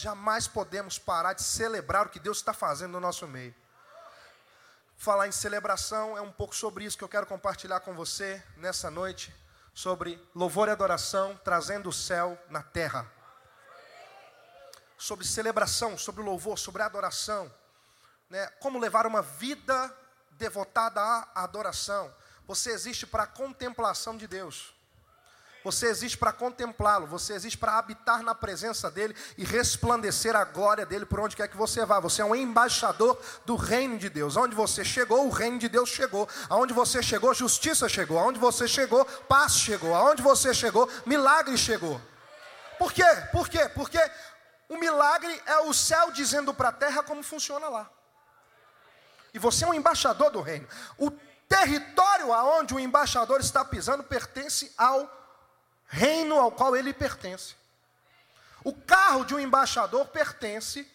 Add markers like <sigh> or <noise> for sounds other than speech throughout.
jamais podemos parar de celebrar o que Deus está fazendo no nosso meio. Falar em celebração é um pouco sobre isso que eu quero compartilhar com você nessa noite, sobre louvor e adoração trazendo o céu na terra. Sobre celebração, sobre louvor, sobre adoração, né? Como levar uma vida devotada à adoração. Você existe para a contemplação de Deus. Você existe para contemplá-lo, você existe para habitar na presença dele e resplandecer a glória dele por onde quer que você vá. Você é um embaixador do reino de Deus. Onde você chegou, o reino de Deus chegou. Aonde você chegou, justiça chegou. Aonde você chegou, paz chegou. Aonde você chegou, milagre chegou. Por quê? Por quê? Porque o milagre é o céu dizendo para a terra como funciona lá. E você é um embaixador do reino. O território aonde o embaixador está pisando pertence ao reino ao qual ele pertence. O carro de um embaixador pertence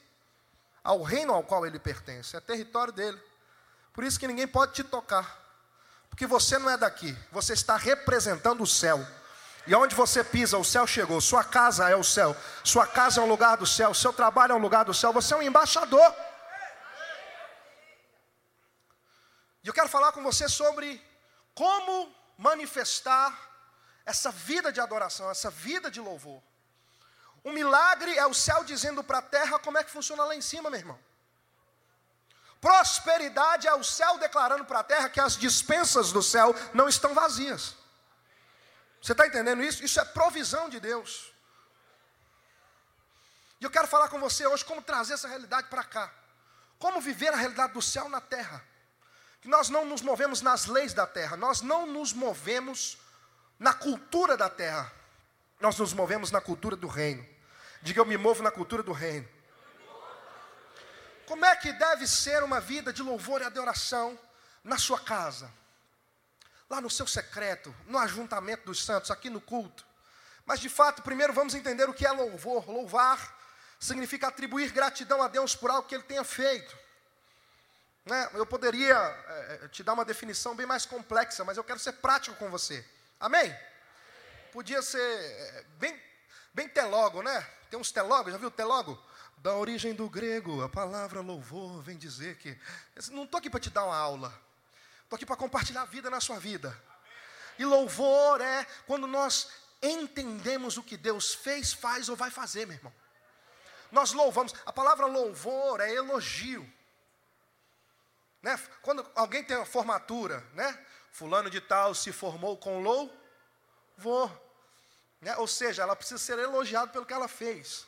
ao reino ao qual ele pertence, é território dele. Por isso que ninguém pode te tocar, porque você não é daqui, você está representando o céu. E onde você pisa, o céu chegou. Sua casa é o céu, sua casa é um lugar do céu, seu trabalho é um lugar do céu. Você é um embaixador. E eu quero falar com você sobre como manifestar essa vida de adoração, essa vida de louvor. Um milagre é o céu dizendo para a terra como é que funciona lá em cima, meu irmão. Prosperidade é o céu declarando para a terra que as dispensas do céu não estão vazias. Você está entendendo isso? Isso é provisão de Deus. E eu quero falar com você hoje como trazer essa realidade para cá. Como viver a realidade do céu na terra. Que nós não nos movemos nas leis da terra, nós não nos movemos na cultura da terra. Nós nos movemos na cultura do reino. Diga, eu me movo na cultura do reino. Como é que deve ser uma vida de louvor e adoração na sua casa? Lá no seu secreto, no ajuntamento dos santos, aqui no culto. Mas de fato, primeiro vamos entender o que é louvor. Louvar significa atribuir gratidão a Deus por algo que Ele tenha feito. Né? Eu poderia é, te dar uma definição bem mais complexa, mas eu quero ser prático com você. Amém? Podia ser é, bem, bem telogo, né? Tem uns telogos, já viu telogo? Da origem do grego, a palavra louvor vem dizer que. Não estou aqui para te dar uma aula, estou aqui para compartilhar a vida na sua vida. E louvor é quando nós entendemos o que Deus fez, faz ou vai fazer, meu irmão. Nós louvamos, a palavra louvor é elogio. Né? Quando alguém tem uma formatura, né? Fulano de tal se formou com louvor. Né? Ou seja, ela precisa ser elogiada pelo que ela fez.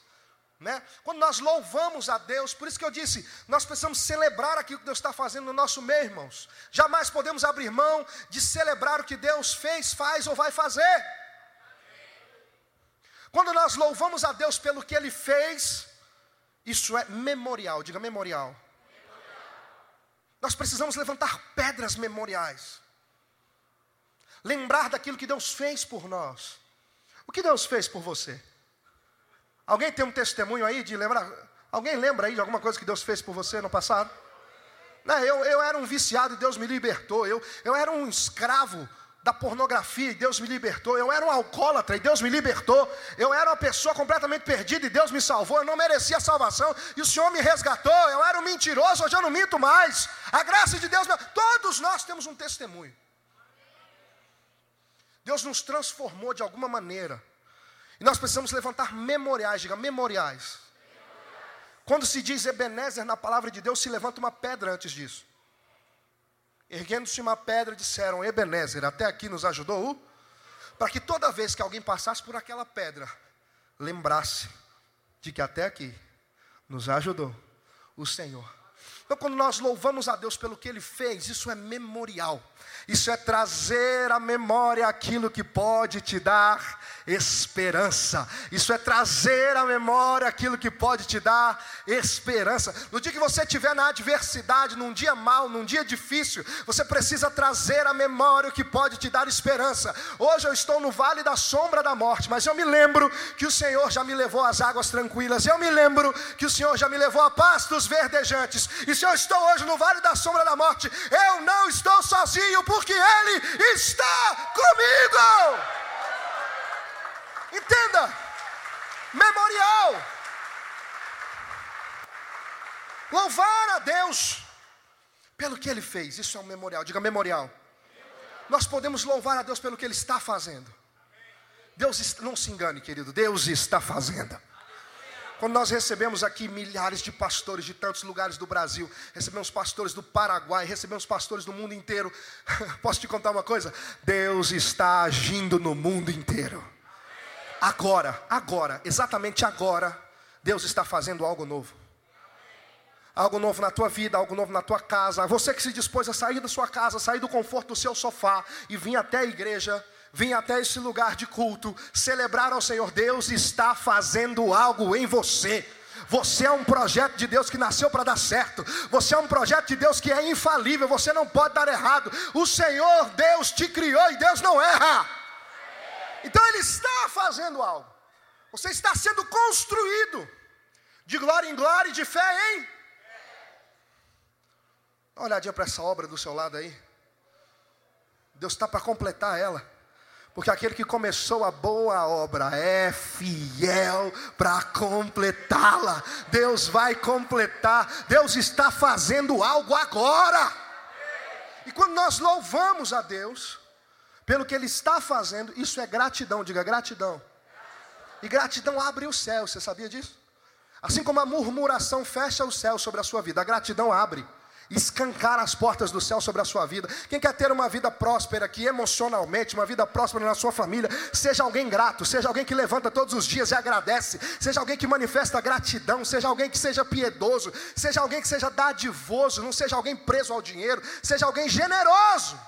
Né? Quando nós louvamos a Deus, por isso que eu disse, nós precisamos celebrar aquilo que Deus está fazendo no nosso meio, irmãos. Jamais podemos abrir mão de celebrar o que Deus fez, faz ou vai fazer. Quando nós louvamos a Deus pelo que Ele fez, isso é memorial, diga memorial. Nós precisamos levantar pedras memoriais lembrar daquilo que Deus fez por nós. O que Deus fez por você? Alguém tem um testemunho aí de lembrar? Alguém lembra aí de alguma coisa que Deus fez por você no passado? Não, eu, eu era um viciado e Deus me libertou. Eu, eu era um escravo da pornografia e Deus me libertou. Eu era um alcoólatra e Deus me libertou. Eu era uma pessoa completamente perdida e Deus me salvou. Eu não merecia salvação e o Senhor me resgatou. Eu era um mentiroso, hoje eu não minto mais. A graça de Deus, todos nós temos um testemunho. Deus nos transformou de alguma maneira. E nós precisamos levantar memoriais, diga memoriais. Quando se diz Ebenezer na palavra de Deus, se levanta uma pedra antes disso. Erguendo-se uma pedra, disseram: Ebenezer, até aqui nos ajudou? Para que toda vez que alguém passasse por aquela pedra, lembrasse de que até aqui nos ajudou o Senhor. Então, quando nós louvamos a Deus pelo que Ele fez, isso é memorial. Isso é trazer à memória aquilo que pode te dar esperança. Isso é trazer à memória aquilo que pode te dar esperança. No dia que você estiver na adversidade, num dia mau, num dia difícil, você precisa trazer à memória o que pode te dar esperança. Hoje eu estou no vale da sombra da morte, mas eu me lembro que o Senhor já me levou às águas tranquilas. Eu me lembro que o Senhor já me levou à paz dos verdejantes. E eu estou hoje no vale da sombra da morte, eu não estou sozinho, porque Ele está comigo. Entenda, memorial. Louvar a Deus pelo que Ele fez. Isso é um memorial. Diga memorial. Nós podemos louvar a Deus pelo que Ele está fazendo. Deus, não se engane, querido, Deus está fazendo. Quando nós recebemos aqui milhares de pastores de tantos lugares do Brasil, recebemos pastores do Paraguai, recebemos pastores do mundo inteiro. <laughs> Posso te contar uma coisa? Deus está agindo no mundo inteiro. Agora, agora, exatamente agora, Deus está fazendo algo novo. Algo novo na tua vida, algo novo na tua casa. Você que se dispôs a sair da sua casa, sair do conforto do seu sofá e vir até a igreja, vir até esse lugar de culto, celebrar ao Senhor, Deus está fazendo algo em você. Você é um projeto de Deus que nasceu para dar certo. Você é um projeto de Deus que é infalível. Você não pode dar errado. O Senhor Deus te criou e Deus não erra. Então Ele está fazendo algo. Você está sendo construído de glória em glória e de fé em. Dá uma olhadinha para essa obra do seu lado aí. Deus está para completar ela. Porque aquele que começou a boa obra é fiel para completá-la. Deus vai completar. Deus está fazendo algo agora. E quando nós louvamos a Deus pelo que Ele está fazendo, isso é gratidão. Diga gratidão. E gratidão abre o céu. Você sabia disso? Assim como a murmuração fecha o céu sobre a sua vida, a gratidão abre escancar as portas do céu sobre a sua vida. Quem quer ter uma vida próspera aqui, emocionalmente, uma vida próspera na sua família, seja alguém grato, seja alguém que levanta todos os dias e agradece, seja alguém que manifesta gratidão, seja alguém que seja piedoso, seja alguém que seja dadivoso, não seja alguém preso ao dinheiro, seja alguém generoso.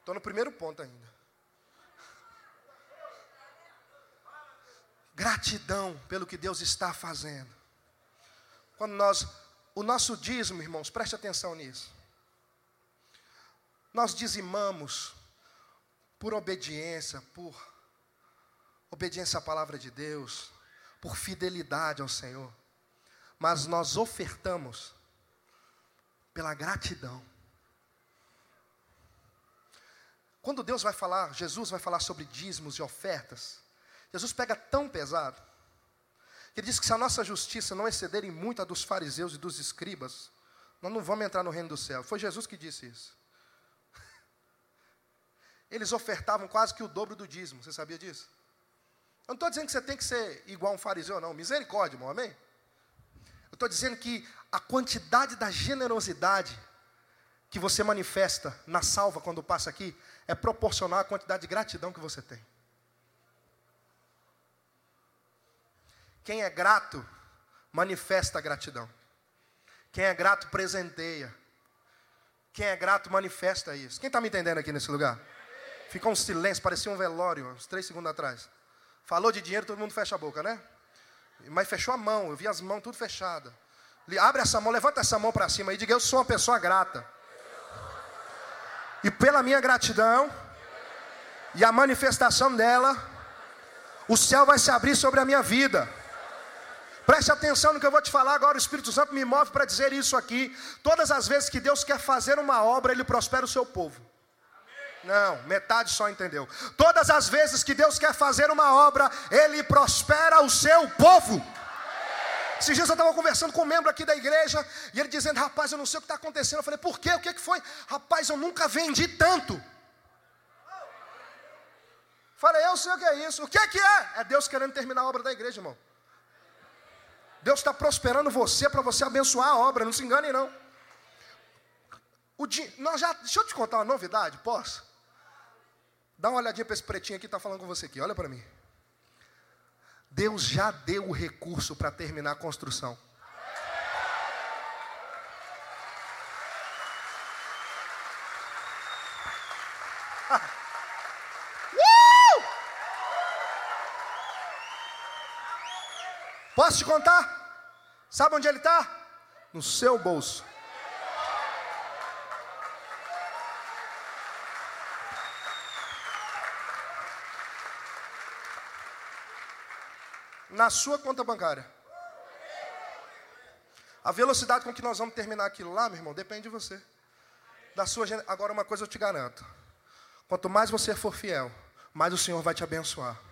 Estou no primeiro ponto ainda. Gratidão pelo que Deus está fazendo. Quando nós, o nosso dízimo, irmãos, preste atenção nisso. Nós dizimamos por obediência, por obediência à palavra de Deus, por fidelidade ao Senhor. Mas nós ofertamos pela gratidão. Quando Deus vai falar, Jesus vai falar sobre dízimos e ofertas, Jesus pega tão pesado ele diz que se a nossa justiça não exceder em muito a dos fariseus e dos escribas, nós não vamos entrar no reino do céu. Foi Jesus que disse isso. <laughs> Eles ofertavam quase que o dobro do dízimo, você sabia disso? Eu não estou dizendo que você tem que ser igual a um fariseu, não. Misericórdia, irmão, amém? Eu estou dizendo que a quantidade da generosidade que você manifesta na salva quando passa aqui é proporcional à quantidade de gratidão que você tem. Quem é grato, manifesta gratidão. Quem é grato, presenteia. Quem é grato, manifesta isso. Quem está me entendendo aqui nesse lugar? Ficou um silêncio, parecia um velório, uns três segundos atrás. Falou de dinheiro, todo mundo fecha a boca, né? Mas fechou a mão, eu vi as mãos tudo fechadas. Abre essa mão, levanta essa mão para cima e diga: Eu sou uma pessoa grata. E pela minha gratidão e a manifestação dela, o céu vai se abrir sobre a minha vida. Preste atenção no que eu vou te falar agora. O Espírito Santo me move para dizer isso aqui. Todas as vezes que Deus quer fazer uma obra, Ele prospera o seu povo. Não, metade só entendeu. Todas as vezes que Deus quer fazer uma obra, Ele prospera o seu povo. Esses dias eu estava conversando com um membro aqui da igreja, e ele dizendo, rapaz, eu não sei o que está acontecendo. Eu falei, por quê? O que, que foi? Rapaz, eu nunca vendi tanto. Falei, eu sei o que é isso. O que, que é? É Deus querendo terminar a obra da igreja, irmão. Deus está prosperando você para você abençoar a obra, não se engane não. O dia, nós já, deixa eu te contar uma novidade, posso? Dá uma olhadinha para esse pretinho aqui que está falando com você aqui, olha para mim. Deus já deu o recurso para terminar a construção. Posso te contar? Sabe onde ele está? No seu bolso. Na sua conta bancária. A velocidade com que nós vamos terminar aquilo lá, meu irmão, depende de você. Da sua agora uma coisa eu te garanto. Quanto mais você for fiel, mais o Senhor vai te abençoar.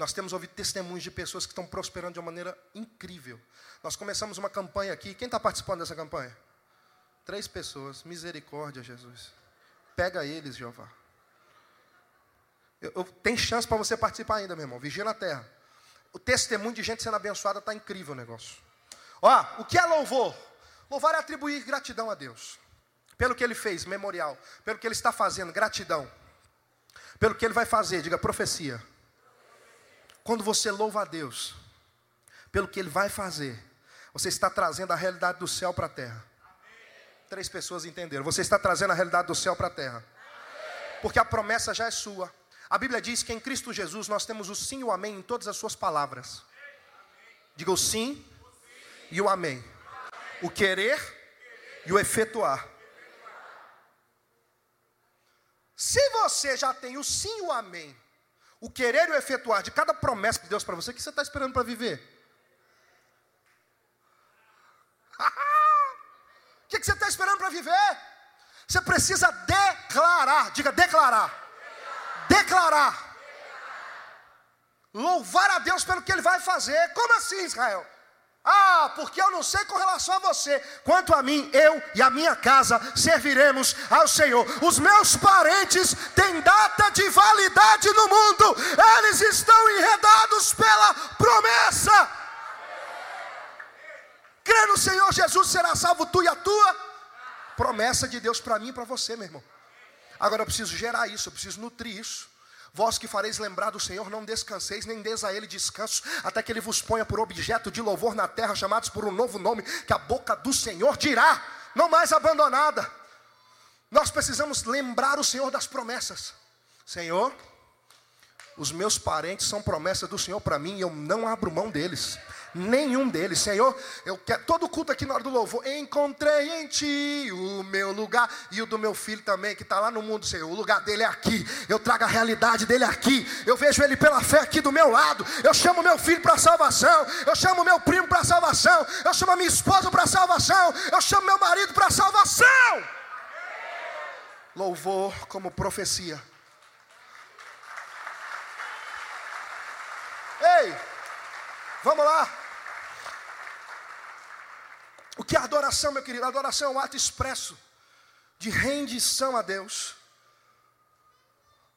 Nós temos ouvido testemunhos de pessoas que estão prosperando de uma maneira incrível. Nós começamos uma campanha aqui. Quem está participando dessa campanha? Três pessoas. Misericórdia, Jesus. Pega eles, Jeová. Eu, eu, tem chance para você participar ainda, meu irmão. Vigia na terra. O testemunho de gente sendo abençoada está incrível o negócio. Ó, o que é louvor? Louvar é atribuir gratidão a Deus. Pelo que ele fez, memorial. Pelo que ele está fazendo, gratidão. Pelo que ele vai fazer, diga profecia. Quando você louva a Deus, pelo que ele vai fazer, você está trazendo a realidade do céu para a terra. Três pessoas entenderam. Você está trazendo a realidade do céu para a terra. Porque a promessa já é sua. A Bíblia diz que em Cristo Jesus nós temos o sim e o amém em todas as suas palavras. Diga o sim e o amém. O querer e o efetuar. Se você já tem o sim e o amém, o querer e o efetuar de cada promessa de Deus para você, o que você está esperando para viver? <laughs> O que, você está esperando para viver? Você precisa declarar, diga declarar. Declarar. Louvar a Deus pelo que Ele vai fazer. Como assim, Israel? Ah, porque eu não sei com relação a você. Quanto a mim, eu e a minha casa serviremos ao Senhor. Os meus parentes têm data de validade no mundo, eles estão enredados pela promessa. Crê no Senhor Jesus, será salvo tu e a tua. Promessa de Deus para mim e para você, meu irmão. Agora eu preciso gerar isso, eu preciso nutrir isso. Vós que fareis lembrar do Senhor, não descanseis, nem des a Ele descanso, até que Ele vos ponha por objeto de louvor na terra, chamados por um novo nome, que a boca do Senhor dirá, não mais abandonada. Nós precisamos lembrar o Senhor das promessas. Senhor, os meus parentes são promessas do Senhor para mim e eu não abro mão deles nenhum deles. Senhor, eu quero todo culto aqui na hora do louvor. Encontrei em ti o meu lugar e o do meu filho também, que está lá no mundo, Senhor. O lugar dele é aqui. Eu trago a realidade dele aqui. Eu vejo ele pela fé aqui do meu lado. Eu chamo meu filho para salvação. Eu chamo meu primo para salvação. Eu chamo a minha esposa para salvação. Eu chamo meu marido para salvação. Louvor como profecia. Ei, vamos lá. O que é adoração, meu querido? adoração é um ato expresso de rendição a Deus,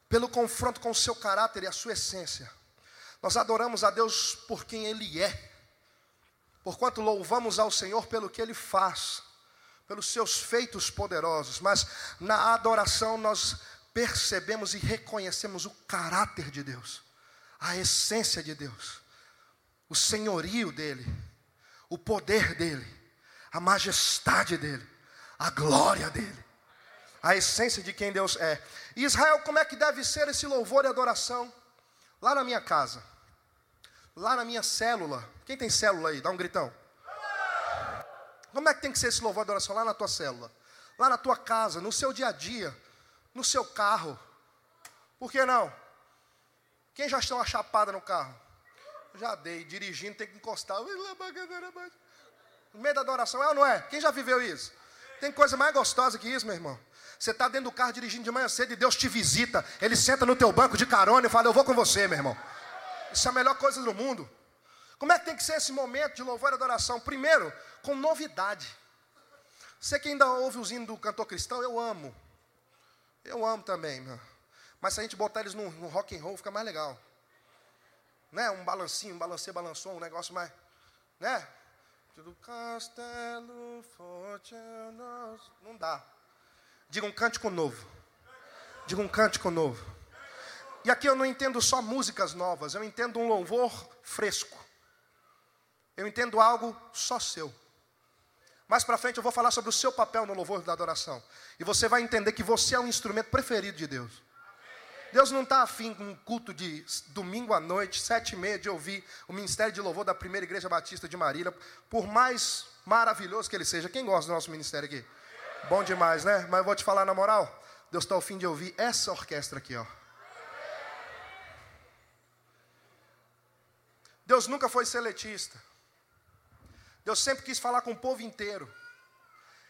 pelo confronto com o seu caráter e a sua essência. Nós adoramos a Deus por quem Ele é, porquanto louvamos ao Senhor pelo que Ele faz, pelos seus feitos poderosos, mas na adoração nós percebemos e reconhecemos o caráter de Deus, a essência de Deus, o senhorio dEle, o poder dEle a majestade dele, a glória dele, a essência de quem Deus é. E Israel, como é que deve ser esse louvor e adoração? Lá na minha casa, lá na minha célula. Quem tem célula aí? Dá um gritão. Como é que tem que ser esse louvor e adoração lá na tua célula? Lá na tua casa, no seu dia a dia, no seu carro. Por que não? Quem já está uma chapada no carro? Já dei, dirigindo, tem que encostar. No meio da adoração, é ou não é? Quem já viveu isso? Tem coisa mais gostosa que isso, meu irmão. Você está dentro do carro dirigindo de manhã cedo e Deus te visita. Ele senta no teu banco de carona e fala: Eu vou com você, meu irmão. Isso é a melhor coisa do mundo. Como é que tem que ser esse momento de louvor e adoração? Primeiro, com novidade. Você que ainda ouve os hinos do cantor cristão, eu amo. Eu amo também, meu. Mas se a gente botar eles no, no rock and roll, fica mais legal. Né? Um balancinho, um balancê, balançou, um negócio mais. Né? Do castelo forte Não dá. Diga um cântico novo. Diga um cântico novo. E aqui eu não entendo só músicas novas, eu entendo um louvor fresco. Eu entendo algo só seu. Mais para frente eu vou falar sobre o seu papel no louvor da adoração. E você vai entender que você é o instrumento preferido de Deus. Deus não está afim com um culto de domingo à noite, sete e meia, de ouvir o ministério de louvor da primeira igreja batista de Marília, por mais maravilhoso que ele seja. Quem gosta do nosso ministério aqui? Bom demais, né? Mas eu vou te falar na moral, Deus está ao fim de ouvir essa orquestra aqui, ó. Deus nunca foi seletista. Deus sempre quis falar com o povo inteiro.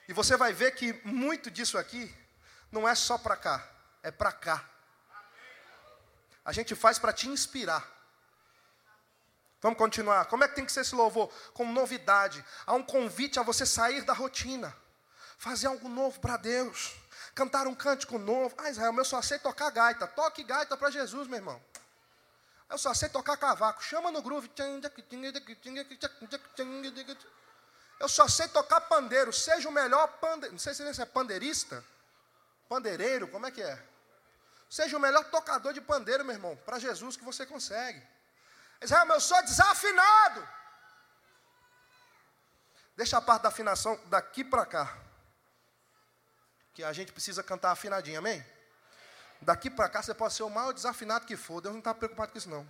E você vai ver que muito disso aqui não é só para cá, é para cá. A gente faz para te inspirar. Vamos continuar. Como é que tem que ser esse louvor? Com novidade. Há um convite a você sair da rotina. Fazer algo novo para Deus. Cantar um cântico novo. Ah, Israel, eu só sei tocar gaita. Toque gaita para Jesus, meu irmão. Eu só sei tocar cavaco. Chama no groove. Eu só sei tocar pandeiro. Seja o melhor pandeiro. Não sei se é pandeirista. Pandeireiro, como é que é? Seja o melhor tocador de pandeiro, meu irmão, para Jesus que você consegue. Israel, eu sou desafinado. Deixa a parte da afinação daqui para cá. Que a gente precisa cantar afinadinho, amém? Daqui para cá você pode ser o maior desafinado que for. Deus não está preocupado com isso, não.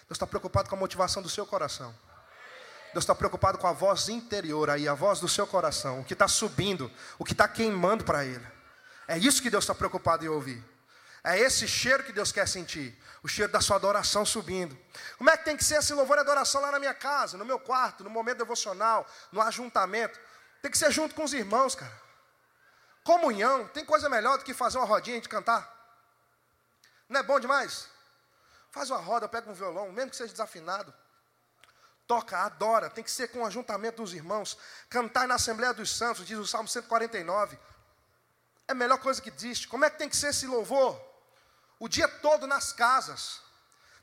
Deus está preocupado com a motivação do seu coração. Deus está preocupado com a voz interior aí, a voz do seu coração, o que está subindo, o que está queimando para Ele. É isso que Deus está preocupado em ouvir. É esse cheiro que Deus quer sentir. O cheiro da sua adoração subindo. Como é que tem que ser esse louvor e adoração lá na minha casa, no meu quarto, no momento devocional, no ajuntamento? Tem que ser junto com os irmãos, cara. Comunhão. Tem coisa melhor do que fazer uma rodinha de cantar? Não é bom demais? Faz uma roda, pega um violão, mesmo que seja desafinado toca, adora, tem que ser com o ajuntamento dos irmãos, cantar na Assembleia dos Santos, diz o Salmo 149. É a melhor coisa que existe. Como é que tem que ser esse louvor? O dia todo nas casas.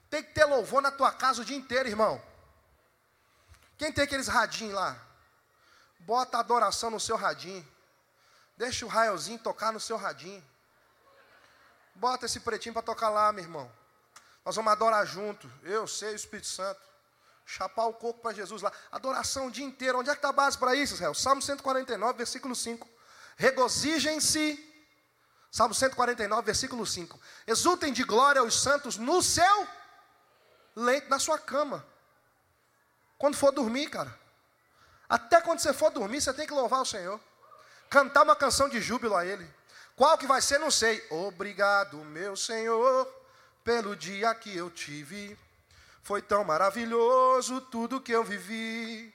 Tem que ter louvor na tua casa o dia inteiro, irmão. Quem tem aqueles radinhos lá? Bota a adoração no seu radinho. Deixa o raiozinho tocar no seu radinho. Bota esse pretinho para tocar lá, meu irmão. Nós vamos adorar junto. Eu sei o Espírito Santo. Chapar o coco para Jesus lá. Adoração o dia inteiro. Onde é que está a base para isso, Israel? Salmo 149, versículo 5. Regozijem-se. Salmo 149, versículo 5. Exultem de glória aos santos no seu leito, na sua cama. Quando for dormir, cara. Até quando você for dormir, você tem que louvar o Senhor. Cantar uma canção de júbilo a Ele. Qual que vai ser, não sei. Obrigado, meu Senhor, pelo dia que eu tive. Foi tão maravilhoso tudo que eu vivi.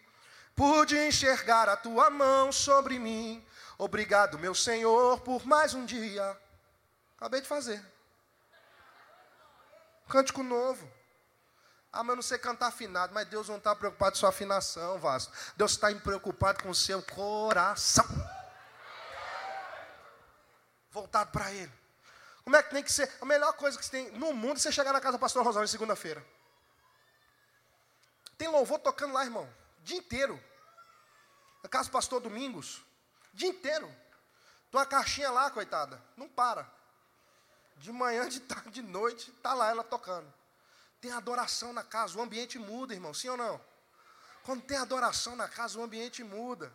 Pude enxergar a tua mão sobre mim. Obrigado, meu Senhor, por mais um dia. Acabei de fazer. Cântico novo. Ah, mas eu não sei cantar afinado, mas Deus não está preocupado com sua afinação, Vasco. Deus está preocupado com o seu coração. Voltado para Ele. Como é que tem que ser? A melhor coisa que você tem no mundo é você chegar na casa do pastor em segunda-feira. Tem louvor tocando lá, irmão, dia inteiro. Na casa do pastor Domingos, dia inteiro. Tem uma caixinha lá, coitada, não para. De manhã, <laughs> de tarde, de noite, está lá ela tocando. Tem adoração na casa, o ambiente muda, irmão, sim ou não? Quando tem adoração na casa, o ambiente muda.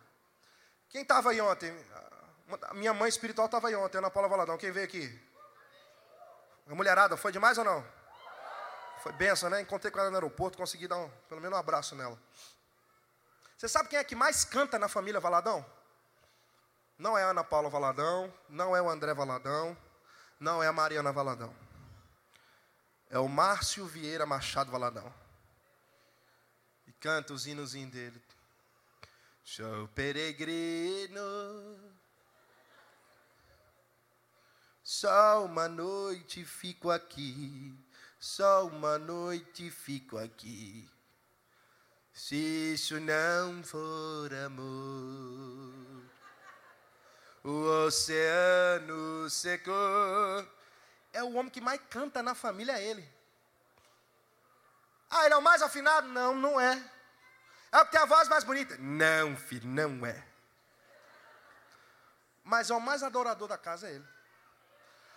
Quem estava aí ontem? Minha mãe espiritual estava aí ontem, Ana Paula Valadão. Quem veio aqui? A mulherada, foi demais ou não? Foi benção, né? Encontrei com ela no aeroporto, consegui dar um, pelo menos um abraço nela. Você sabe quem é que mais canta na família Valadão? Não é a Ana Paula Valadão, não é o André Valadão, não é a Mariana Valadão. É o Márcio Vieira Machado Valadão. E canta os hinozinhos dele. Sou peregrino, só uma noite fico aqui só uma noite fico aqui. Se isso não for amor, o oceano secou. É o homem que mais canta na família, é ele. Ah, ele é o mais afinado? Não, não é. É o que tem a voz mais bonita? Não, filho, não é. Mas é o mais adorador da casa, é ele.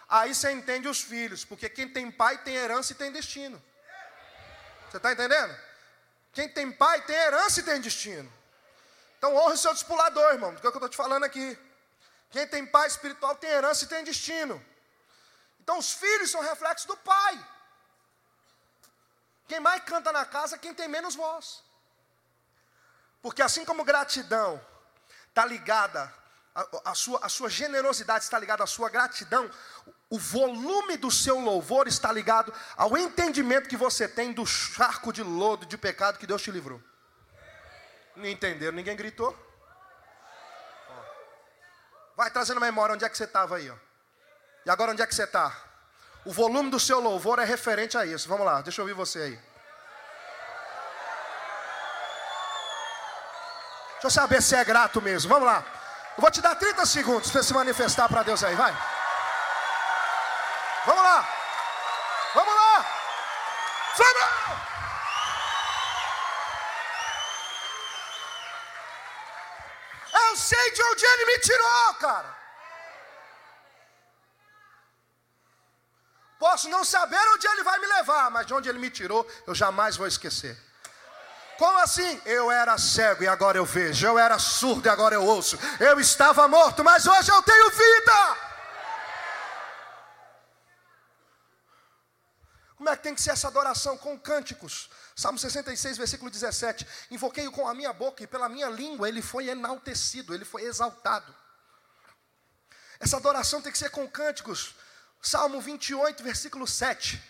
Aí você entende os filhos, porque quem tem pai tem herança e tem destino. Você está entendendo? Quem tem pai tem herança e tem destino. Então honre o seu discipulador, irmão, do que eu estou te falando aqui. Quem tem pai espiritual tem herança e tem destino. Então os filhos são reflexos do pai. Quem mais canta na casa, quem tem menos voz. Porque assim como gratidão está ligada, a, a, sua, a sua generosidade está ligada à sua gratidão, o volume do seu louvor está ligado ao entendimento que você tem do charco de lodo, de pecado que Deus te livrou. Não entenderam? Ninguém gritou? Vai trazendo memória onde é que você estava aí. Ó. E agora onde é que você está? O volume do seu louvor é referente a isso. Vamos lá, deixa eu ouvir você aí. Deixa eu saber se é grato mesmo. Vamos lá. Eu vou te dar 30 segundos para se manifestar para Deus aí, vai. Vamos lá. Sei de onde ele me tirou, cara. Posso não saber onde ele vai me levar, mas de onde ele me tirou, eu jamais vou esquecer. Como assim? Eu era cego e agora eu vejo. Eu era surdo e agora eu ouço. Eu estava morto, mas hoje eu tenho vida. Como é que tem que ser essa adoração? Com cânticos. Salmo 66, versículo 17. Invoquei-o com a minha boca e pela minha língua ele foi enaltecido, ele foi exaltado. Essa adoração tem que ser com cânticos. Salmo 28, versículo 7.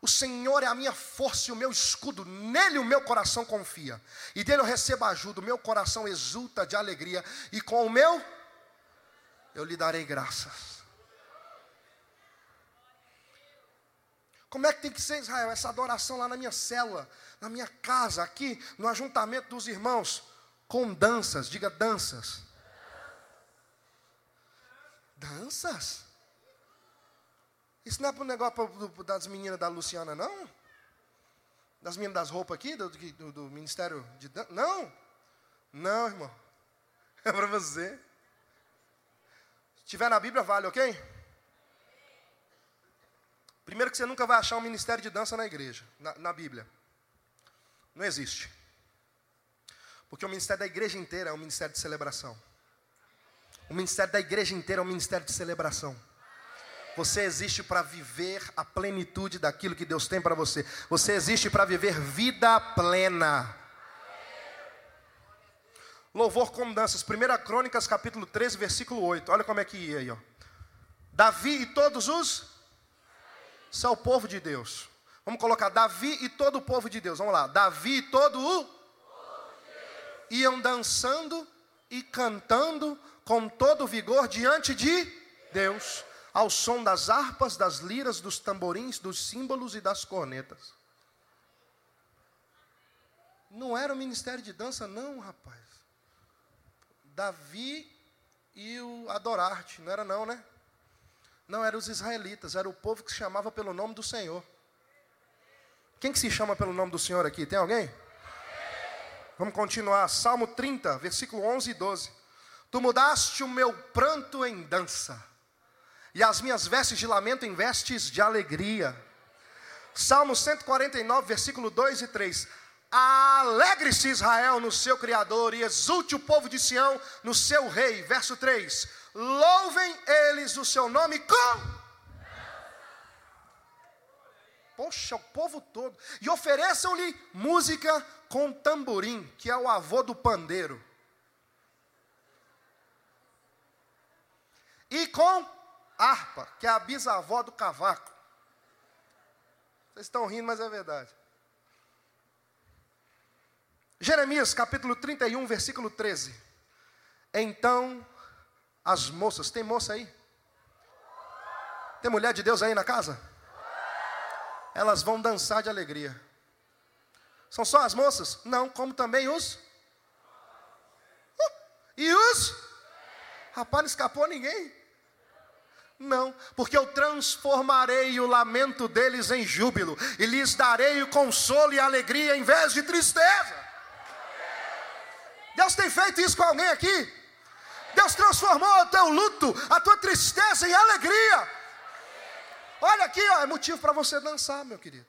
O Senhor é a minha força e o meu escudo, nele o meu coração confia. E dele eu recebo ajuda, o meu coração exulta de alegria, e com o meu eu lhe darei graças. Como é que tem que ser, Israel, essa adoração lá na minha célula, na minha casa, aqui, no ajuntamento dos irmãos? Com danças, diga danças. Danças? Isso não é para o negócio das meninas da Luciana, não? Das meninas das roupas aqui, do, do, do Ministério de Dança? Não! Não, irmão. <laughs> É para você. Se tiver na Bíblia, vale, ok? Primeiro que você nunca vai achar um ministério de dança na igreja, na, na Bíblia. Não existe. Porque o ministério da igreja inteira é um ministério de celebração. O ministério da igreja inteira é um ministério de celebração. Você existe para viver a plenitude daquilo que Deus tem para você. Você existe para viver vida plena. Louvor com danças. 1 Crônicas, capítulo 13, versículo 8. Olha como é que ia aí, ó. Davi e todos os. Isso é o povo de Deus. Vamos colocar Davi e todo o povo de Deus. Vamos lá. Davi e todo o. Iam dançando e cantando com todo vigor diante de Deus ao som das harpas, das liras, dos tamborins, dos símbolos e das cornetas. Não era o ministério de dança, não, rapaz. Davi e o Adorarte, não era não, né? Não, eram os israelitas, era o povo que se chamava pelo nome do Senhor. Quem que se chama pelo nome do Senhor aqui? Tem alguém? Vamos continuar. Salmo 30, versículo 11 e 12. Tu mudaste o meu pranto em dança e as minhas vestes de lamento em vestes de alegria. Salmo 149, versículo 2 e 3. Alegre-se Israel no seu Criador e exulte o povo de Sião no seu Rei. Verso 3: Louvem eles o seu nome com. Poxa, o povo todo. E ofereçam-lhe música com tamborim, que é o avô do pandeiro. E com harpa, que é a bisavó do cavaco. Vocês estão rindo, mas é verdade. Jeremias capítulo 31, versículo 13. Então as moças, tem moça aí? Tem mulher de Deus aí na casa? Elas vão dançar de alegria. São só as moças? Não, como também os. Uh, e os? Rapaz, não escapou ninguém. Não, porque eu transformarei o lamento deles em júbilo, e lhes darei o consolo e alegria em vez de tristeza. Deus tem feito isso com alguém aqui? Deus transformou o teu luto, a tua tristeza em alegria. Olha aqui, ó, é motivo para você dançar, meu querido.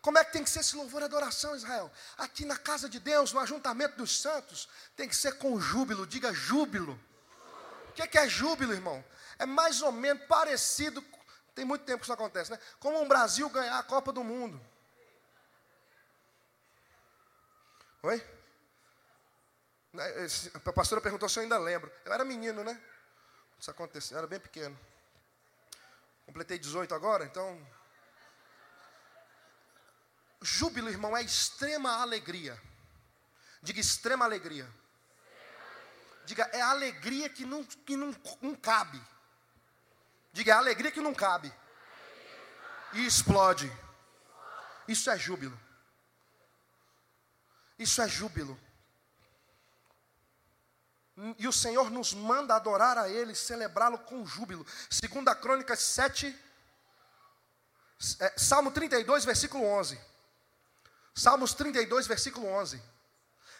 Como é que tem que ser esse louvor e adoração, Israel? Aqui na casa de Deus, no ajuntamento dos santos, tem que ser com júbilo, diga júbilo. O que é júbilo, irmão? é mais ou menos parecido, tem muito tempo que isso acontece, né? Como um Brasil ganhar a Copa do Mundo. Oi? Né, a pastora perguntou se eu ainda lembro. Eu era menino, né? Isso aconteceu, eu era bem pequeno. Completei 18 agora, então. Júbilo, irmão, é extrema alegria. Diga extrema alegria. Diga, é alegria que não, que não, não cabe. Diga, é alegria que não cabe. e explode. Isso é júbilo. Isso é júbilo. E o Senhor nos manda adorar a Ele, celebrá-lo com júbilo. Segunda Crônicas 7, é, Salmo 32, versículo 11. Salmos 32, versículo 11.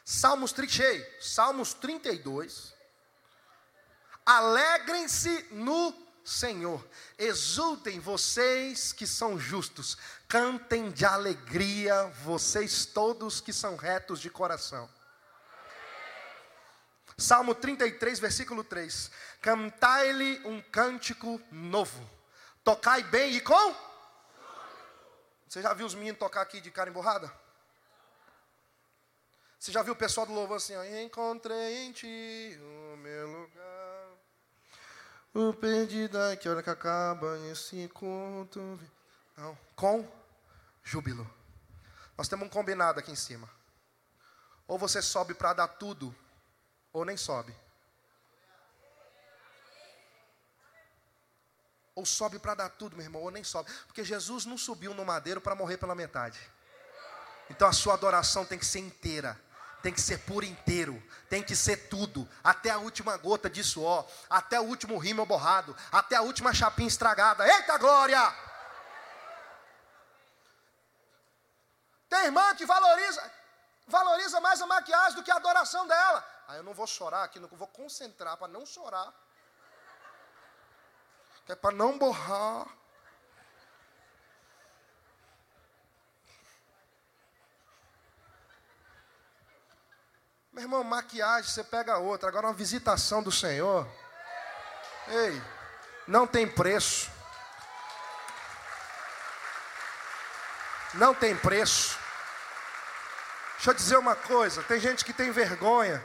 Salmos, cheio, Salmos 32. Alegrem-se no Senhor, exultem vocês que são justos, cantem de alegria vocês todos que são retos de coração. Salmo 33, versículo 3: Cantai-lhe um cântico novo, tocai bem e com. Você já viu os meninos tocar aqui de cara emborrada? Você já viu o pessoal do louvor assim, ó, encontrei em ti o meu lugar. O perdido é que hora que acaba esse culto. Não, com júbilo. Nós temos um combinado aqui em cima. Ou você sobe para dar tudo, ou nem sobe. Ou sobe para dar tudo, meu irmão, ou nem sobe. Porque Jesus não subiu no madeiro para morrer pela metade. Então a sua adoração tem que ser inteira tem que ser por inteiro, tem que ser tudo, até a última gota de suor, até o último rímel borrado, até a última chapinha estragada. Eita glória! Tem irmã que valoriza, valoriza mais a maquiagem do que a adoração dela. Aí eu não vou chorar aqui, não vou concentrar para não chorar. É para não borrar. Meu irmão, maquiagem, você pega outra. Agora, uma visitação do Senhor. Ei, não tem preço. Não tem preço. Deixa eu dizer uma coisa: tem gente que tem vergonha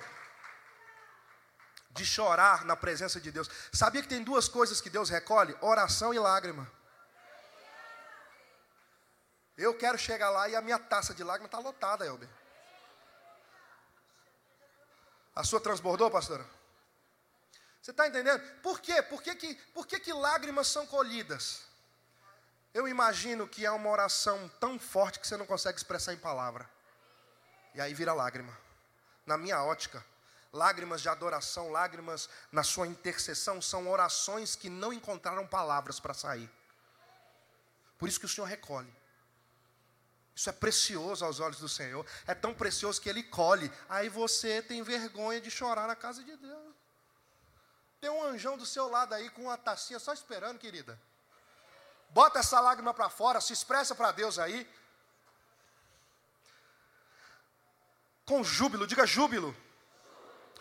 de chorar na presença de Deus. Sabia que tem duas coisas que Deus recolhe? Oração e lágrima. Eu quero chegar lá e a minha taça de lágrima está lotada, Elber. A sua transbordou, pastora? Você está entendendo? Por quê? Por, que, que, por que, que lágrimas são colhidas? Eu imagino que é uma oração tão forte que você não consegue expressar em palavra. E aí vira lágrima. Na minha ótica, lágrimas de adoração, lágrimas na sua intercessão, são orações que não encontraram palavras para sair. Por isso que o Senhor recolhe. Isso é precioso aos olhos do Senhor. É tão precioso que Ele colhe. Aí você tem vergonha de chorar na casa de Deus. Tem um anjão do seu lado aí com uma tacinha só esperando, querida. Bota essa lágrima para fora, se expressa para Deus aí. Com júbilo, diga júbilo.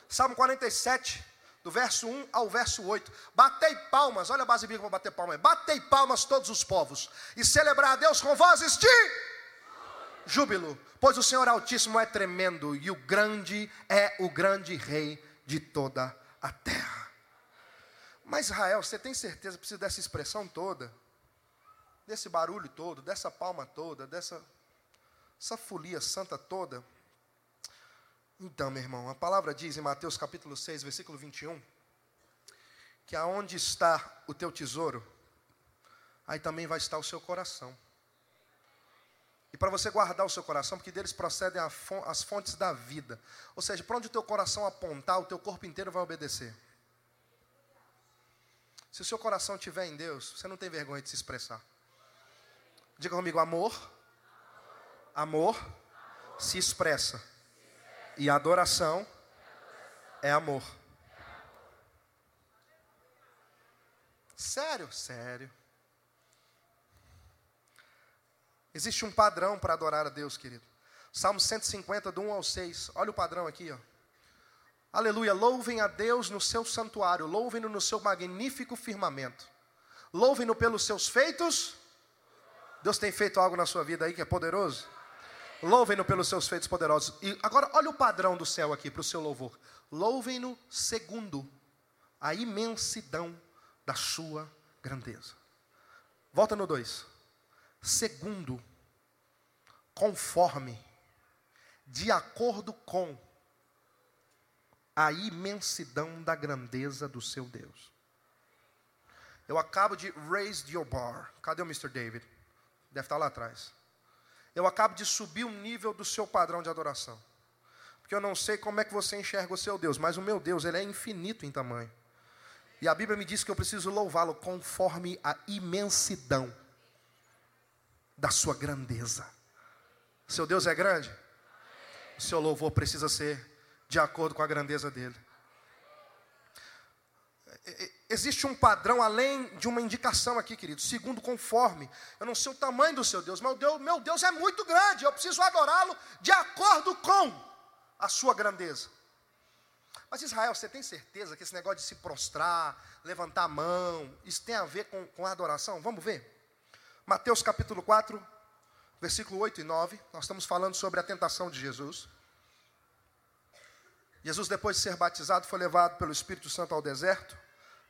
Salmo 47, do verso 1 ao verso 8. Batei palmas, olha a base bíblica para bater palmas. Batei palmas todos os povos e celebrar a Deus com vozes de júbilo, pois o Senhor Altíssimo é tremendo e o grande é o grande rei de toda a terra. Mas Israel, você tem certeza que precisa dessa expressão toda? Desse barulho todo, dessa palma toda, dessa essa folia santa toda? Então, meu irmão, a palavra diz em Mateus capítulo 6, versículo 21, que aonde está o teu tesouro, aí também vai estar o seu coração. E para você guardar o seu coração, porque deles procedem as fontes da vida. Ou seja, para onde o teu coração apontar, o teu corpo inteiro vai obedecer. Se o seu coração estiver em Deus, você não tem vergonha de se expressar. Diga comigo, amor. Amor, se expressa. E adoração é amor. Sério? Sério. Existe um padrão para adorar a Deus, querido. Salmo 150, do 1 ao 6. Olha o padrão aqui, ó. Aleluia. Louvem a Deus no seu santuário, louvem-no no seu magnífico firmamento. Louvem-no pelos seus feitos. Deus tem feito algo na sua vida aí que é poderoso? Louvem-no pelos seus feitos poderosos. E agora olha o padrão do céu aqui para o seu louvor. Louvem-no segundo a imensidão da sua grandeza. Volta no 2 segundo, conforme, de acordo com a imensidão da grandeza do seu Deus. Eu acabo de raise your bar. Cadê o Mr. David? Deve estar lá atrás. Eu acabo de subir o nível do seu padrão de adoração. Porque eu não sei como é que você enxerga o seu Deus, mas o meu Deus, ele é infinito em tamanho. E a Bíblia me diz que eu preciso louvá-lo conforme a imensidão da sua grandeza. Seu Deus é grande? O seu louvor precisa ser de acordo com a grandeza dele. Existe um padrão além de uma indicação aqui, querido. Segundo, conforme. Eu não sei o tamanho do seu Deus, mas o Deus, meu Deus é muito grande. Eu preciso adorá-lo de acordo com a sua grandeza. Mas Israel, você tem certeza que esse negócio de se prostrar, levantar a mão, isso tem a ver com, com a adoração? Vamos ver. Mateus capítulo 4, versículo 8 e 9. Nós estamos falando sobre a tentação de Jesus. Jesus, depois de ser batizado, foi levado pelo Espírito Santo ao deserto,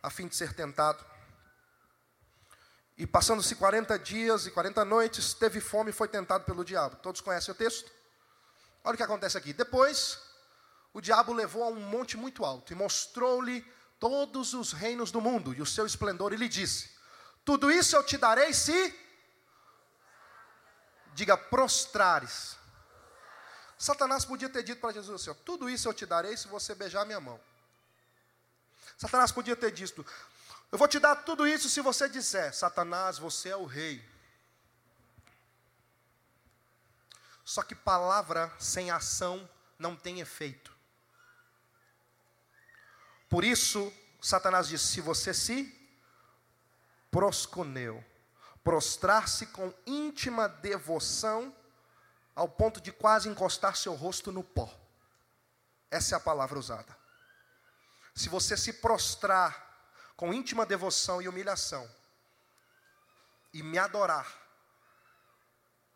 a fim de ser tentado. E passando-se 40 dias e 40 noites, teve fome e foi tentado pelo diabo. Todos conhecem o texto? Olha o que acontece aqui. Depois, o diabo levou a um monte muito alto e mostrou-lhe todos os reinos do mundo e o seu esplendor, e lhe disse: Tudo isso eu te darei se. Diga, prostrares. Satanás podia ter dito para Jesus assim: Tudo isso eu te darei se você beijar minha mão. Satanás podia ter dito: Eu vou te dar tudo isso se você disser, Satanás, você é o rei. Só que palavra sem ação não tem efeito. Por isso, Satanás disse: se você se prosconeu, prostrar-se com íntima devoção, ao ponto de quase encostar seu rosto no pó. Essa é a palavra usada. Se você se prostrar com íntima devoção e humilhação, e me adorar,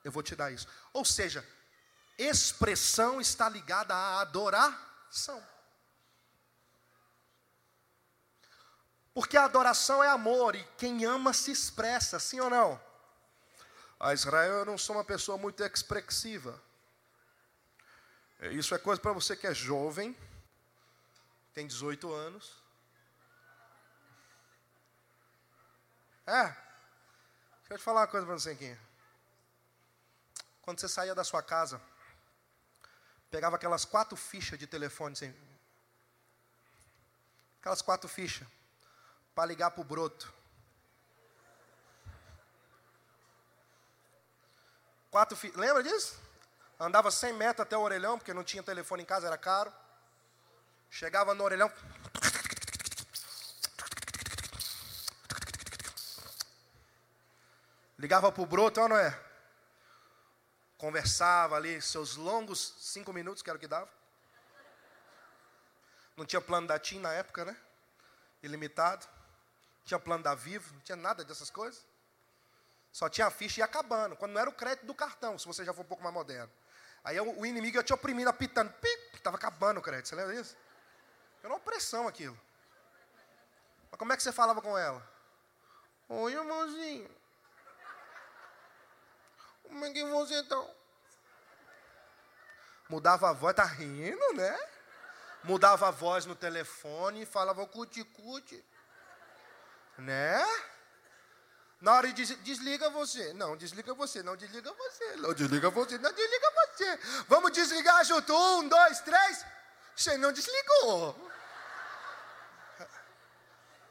eu vou te dar isso. Ou seja, expressão está ligada à adoração. Porque a adoração é amor e quem ama se expressa, sim ou não? A Israel eu não sou uma pessoa muito expressiva. Isso é coisa para você que é jovem, tem 18 anos. É. Deixa eu te falar uma coisa para você aqui. Quando você saía da sua casa, pegava aquelas quatro fichas de telefone, assim, aquelas quatro fichas, para ligar para o broto. Quatro fichas, lembra disso? Andava 100 metros até o orelhão, porque não tinha telefone em casa, era caro. Chegava no orelhão. Ligava para o broto, não é? conversava ali seus longos cinco minutos, que era o que dava. Não tinha plano da TIM na época, né? Ilimitado. Não tinha plano da Vivo, não tinha nada dessas coisas. Só tinha a ficha e ia acabando. Quando não era o crédito do cartão, se você já for um pouco mais moderno. Aí o inimigo ia te oprimindo, apitando. Pic, estava acabando o crédito. Você lembra disso? Era uma opressão aquilo. Mas como é que você falava com ela? Oi, irmãozinho. Como é que você então? Mudava a voz, tá rindo, né? Mudava a voz no telefone, falava cuti-cuti. Né? Na hora de desliga você. Não, desliga você, não desliga você. Não desliga você, não desliga você. Vamos desligar junto. Um, dois, três. Você não desligou.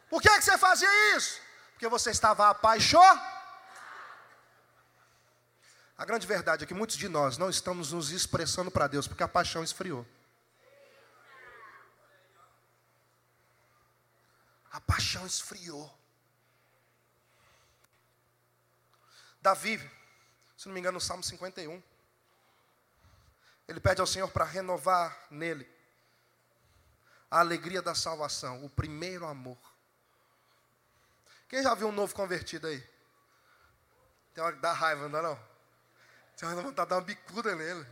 Por que, que você fazia isso? Porque você estava apaixonado a grande verdade é que muitos de nós não estamos nos expressando para Deus porque a paixão esfriou. A paixão esfriou. Davi, se não me engano, no Salmo 51, ele pede ao Senhor para renovar nele a alegria da salvação, o primeiro amor. Quem já viu um novo convertido aí? Tem hora que dá raiva, não é não? Você vai dar vontade de dar uma bicuda nele.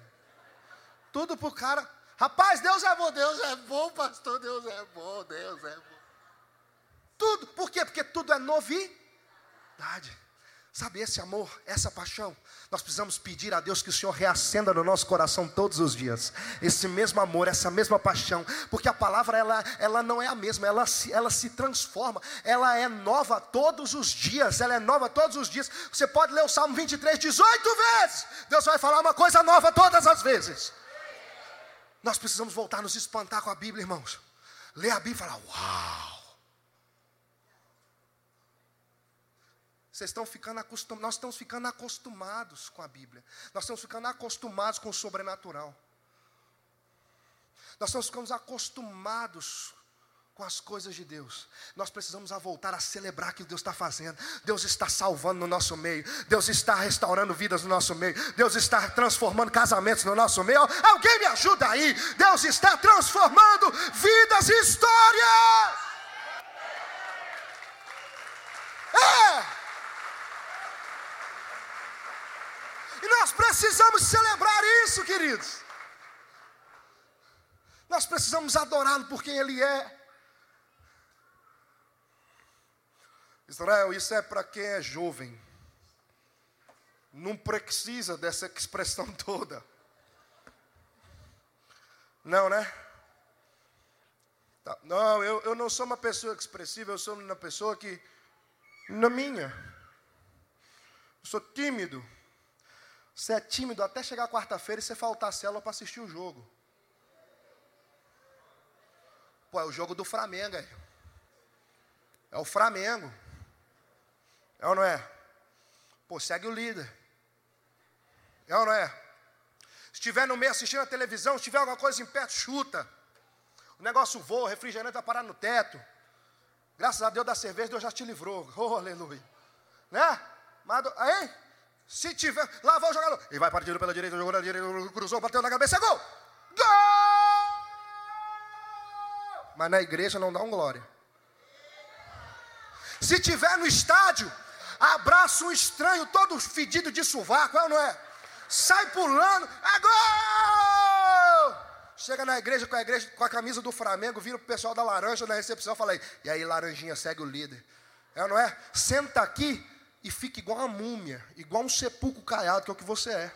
Tudo pro cara. Rapaz, Deus é bom, Deus é bom, pastor, Deus é bom, Deus é bom. Tudo. Por quê? Porque tudo é novidade. Sabe, esse amor, essa paixão, nós precisamos pedir a Deus que o Senhor reacenda no nosso coração todos os dias. Esse mesmo amor, essa mesma paixão, porque a palavra ela, ela não é a mesma, ela se, ela se transforma, ela é nova todos os dias, ela é nova todos os dias. Você pode ler o Salmo 23 18 vezes, Deus vai falar uma coisa nova todas as vezes. Nós precisamos voltar a nos espantar com a Bíblia, irmãos. Ler a Bíblia e falar: Uau! Vocês estão ficando acostumados, nós estamos ficando acostumados com a Bíblia. Nós estamos ficando acostumados com o sobrenatural. Nós estamos ficando acostumados com as coisas de Deus. Nós precisamos voltar a celebrar que Deus está fazendo. Deus está salvando no nosso meio. Deus está restaurando vidas no nosso meio. Deus está transformando casamentos no nosso meio. Alguém me ajuda aí. Deus está transformando vidas e histórias. É. E nós precisamos celebrar isso, queridos. Nós precisamos adorá-lo por quem Ele é. Israel, isso é para quem é jovem. Não precisa dessa expressão <laughs> toda. Não, né? Tá. Não, eu, eu não sou uma pessoa expressiva, eu sou uma pessoa que, na minha, eu sou tímido. Você é tímido até chegar quarta-feira e você faltar a célula para assistir o jogo. Pô, é o jogo do Flamengo aí. É o Flamengo. É ou não é? Pô, segue o líder. É ou não é? Se estiver no meio assistindo a televisão, se tiver alguma coisa em perto, chuta. O negócio voa, o refrigerante vai parar no teto. Graças a Deus da cerveja, Deus já te livrou. <laughs> Oh, aleluia. Né? Mas, aí, se tiver, lá vai o jogador. Ele vai partindo pela direita, jogou na direita, cruzou, bateu na cabeça, é gol! Gol! Mas na igreja não dá um glória. Se tiver no estádio, abraça um estranho todo fedido de sovaco, é ou não é? Sai pulando, é gol! Chega na igreja com a igreja com a camisa do Flamengo, vira pro pessoal da laranja na recepção e fala aí, e aí, laranjinha, segue o líder. É ou não é? Senta aqui e fica igual uma múmia, igual um sepulcro caiado, que é o que você é.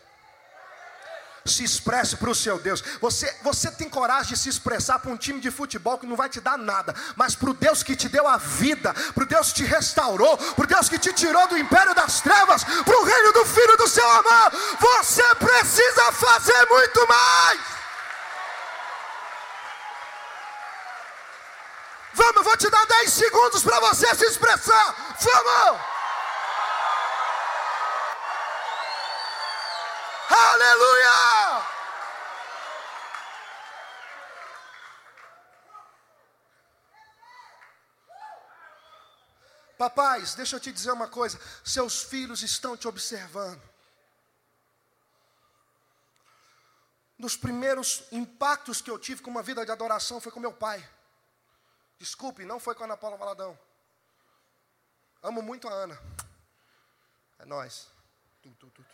Se expresse para o seu Deus. Você, você tem coragem de se expressar para um time de futebol que não vai te dar nada, mas para o Deus que te deu a vida, para o Deus que te restaurou, para o Deus que te tirou do império das trevas, para o reino do Filho do seu amor, você precisa fazer muito mais. Vamos, vou te dar 10 segundos para você se expressar. Vamos! Aleluia! Papais, deixa eu te dizer uma coisa: seus filhos estão te observando. Nos primeiros impactos que eu tive com uma vida de adoração foi com meu pai. Desculpe, não foi com a Ana Paula Valadão. Amo muito a Ana. É nós. Tu, tu, tu,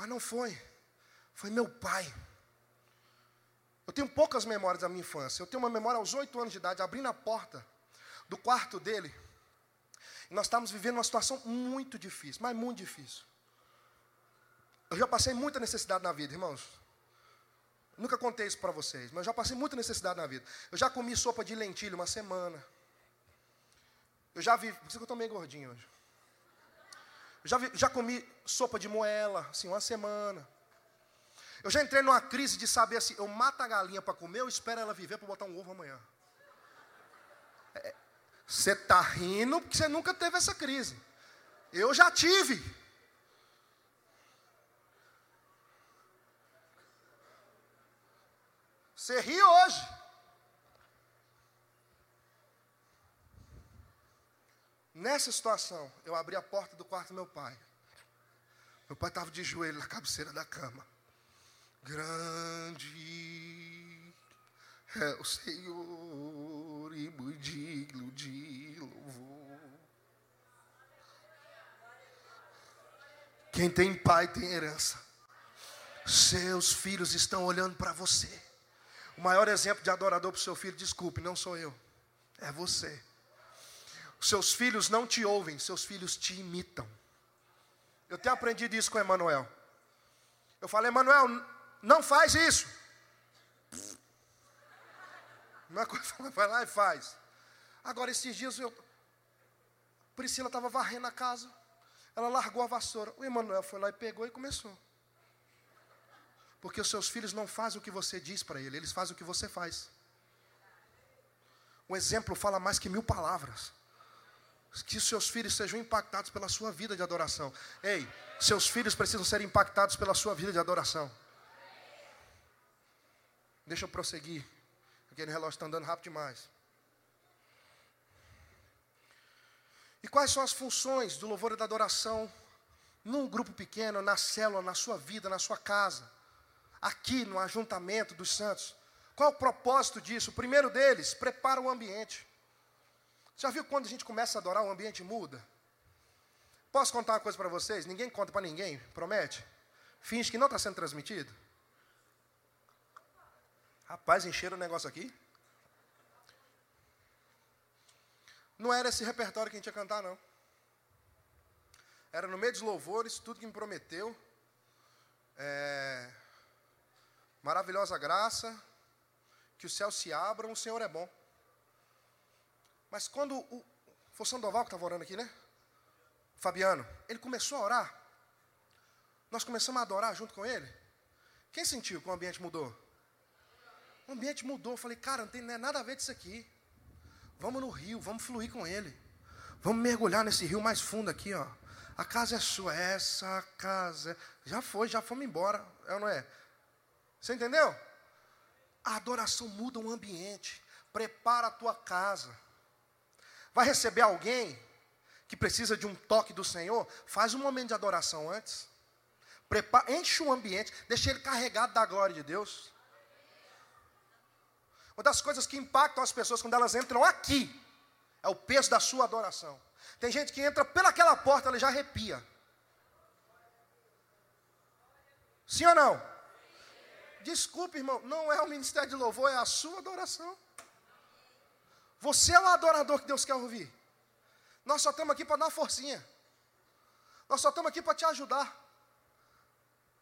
mas não foi. Foi meu pai. Eu tenho poucas memórias da minha infância. Eu tenho uma memória aos oito anos de idade, abrindo a porta do quarto dele. E nós estávamos vivendo uma situação muito difícil, mas muito difícil. Eu já passei muita necessidade na vida, irmãos. Nunca contei isso para vocês, mas eu já passei muita necessidade na vida. Eu já comi sopa de lentilha uma semana. Eu já vi, por isso que eu estou meio gordinho hoje. Já, vi, já comi sopa de moela, assim, uma semana. Eu já entrei numa crise de saber assim, eu mato a galinha para comer, eu espero ela viver para botar um ovo amanhã. É, você está rindo porque você nunca teve essa crise. Eu já tive. Você ri hoje. Nessa situação, eu abri a porta do quarto do meu pai. Meu pai estava de joelho na cabeceira da cama. Grande é o Senhor e muito digno de louvor. Quem tem pai tem herança. Seus filhos estão olhando para você. O maior exemplo de adorador para o seu filho, desculpe, não sou eu, é você. Seus filhos não te ouvem, seus filhos te imitam. Eu tenho aprendido isso com Emanuel. Eu falei, Emanuel, não faz isso. <laughs> Não é coisa, vai lá e faz. Agora, esses dias, eu, Priscila estava varrendo a casa. Ela largou a vassoura. O Emanuel foi lá e pegou e começou. Porque os seus filhos não fazem o que você diz para ele, eles fazem o que você faz. O exemplo fala mais que mil palavras. Que seus filhos sejam impactados pela sua vida de adoração. Ei, seus filhos precisam ser impactados pela sua vida de adoração. Deixa eu prosseguir. Aquele relógio está andando rápido demais. E quais são as funções do louvor e da adoração num grupo pequeno, na célula, na sua vida, na sua casa, aqui no ajuntamento dos santos? Qual o propósito disso? O primeiro deles, prepara o ambiente. Já viu quando a gente começa a adorar, o ambiente muda? Posso contar uma coisa para vocês? Ninguém conta para ninguém, promete? Finge que não está sendo transmitido. Rapaz, encheram o negócio aqui. Não era esse repertório que a gente ia cantar, não. Era no meio dos louvores, tudo que me prometeu. É, maravilhosa graça, que os céus se abram, o Senhor é bom. Mas quando o. Foi o Sandoval que estava orando aqui, né? Fabiano, ele começou a orar. Nós começamos a adorar junto com ele. Quem sentiu que o ambiente mudou? O ambiente mudou. Eu falei, cara, não tem é nada a ver disso aqui. Vamos no rio, vamos fluir com ele. Vamos mergulhar nesse rio mais fundo aqui, ó. A casa é sua, essa casa. É... Já foi, já fomos embora, é ou não é? Você entendeu? A adoração muda o ambiente. Prepara a tua casa. Vai receber alguém que precisa de um toque do Senhor? Faz um momento de adoração antes. Prepara, enche o ambiente, deixa ele carregado da glória de Deus. Uma das coisas que impactam as pessoas quando elas entram aqui é o peso da sua adoração. Tem gente que entra pelaquela porta, ela já arrepia. Sim ou não? Desculpe, irmão, não é o ministério de louvor, é a sua adoração. Você é o adorador que Deus quer ouvir. Nós só estamos aqui para dar forcinha. Nós só estamos aqui para te ajudar.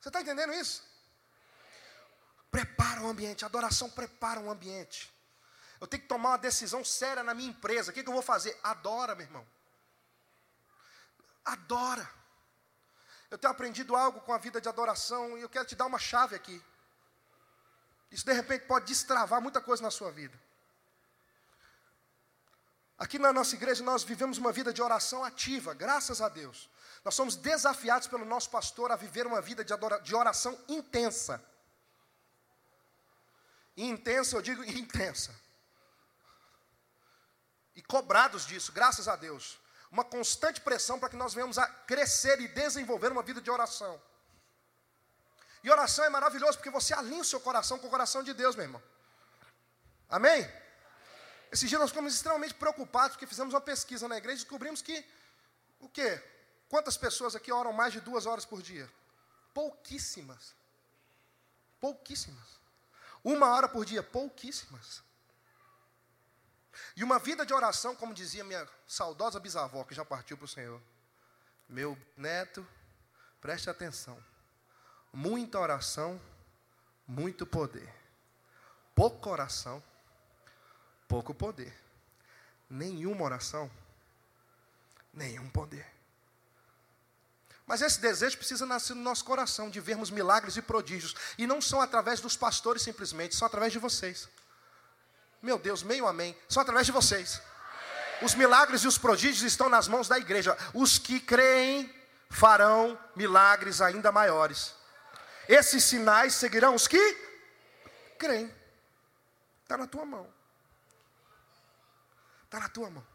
Você está entendendo isso? Prepara o ambiente, a adoração prepara o ambiente. Eu tenho que tomar uma decisão séria na minha empresa. O que, que eu vou fazer? Adora, meu irmão. Adora. Eu tenho aprendido algo com a vida de adoração e eu quero te dar uma chave aqui. Isso de repente pode destravar muita coisa na sua vida. Aqui na nossa igreja nós vivemos uma vida de oração ativa, graças a Deus. Nós somos desafiados pelo nosso pastor a viver uma vida de, de oração intensa. E intensa, eu digo <laughs> intensa. E cobrados disso, graças a Deus. Uma constante pressão para que nós venhamos a crescer e desenvolver uma vida de oração. E oração é maravilhoso porque você alinha o seu coração com o coração de Deus, meu irmão. Amém? Esse dia nós ficamos extremamente preocupados porque fizemos uma pesquisa na igreja e descobrimos que o quê? Quantas pessoas aqui oram mais de duas horas por dia? Pouquíssimas. Pouquíssimas. Uma hora por dia, pouquíssimas. E uma vida de oração, como dizia minha saudosa bisavó, que já partiu para o Senhor. Meu neto, preste atenção. Muita oração, muito poder. Pouca oração, pouco poder. Nenhuma oração, nenhum poder. Mas esse desejo precisa nascer no nosso coração, de vermos milagres e prodígios. E não são através dos pastores simplesmente, são através de vocês. Meu Deus, meio amém. São através de vocês. Os milagres e os prodígios estão nas mãos da igreja. Os que creem farão milagres ainda maiores. Esses sinais seguirão os que creem. Está na tua mão. Está na tua mão.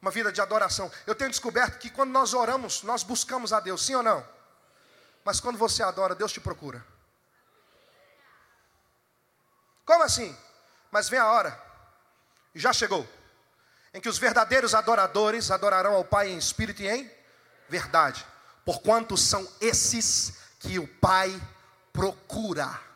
Uma vida de adoração. Eu tenho descoberto que quando nós oramos, nós buscamos a Deus, sim ou não? Mas quando você adora, Deus te procura. Como assim? Mas vem a hora, já chegou, em que os verdadeiros adoradores adorarão ao Pai em espírito e em verdade, porquanto são esses que o Pai procura.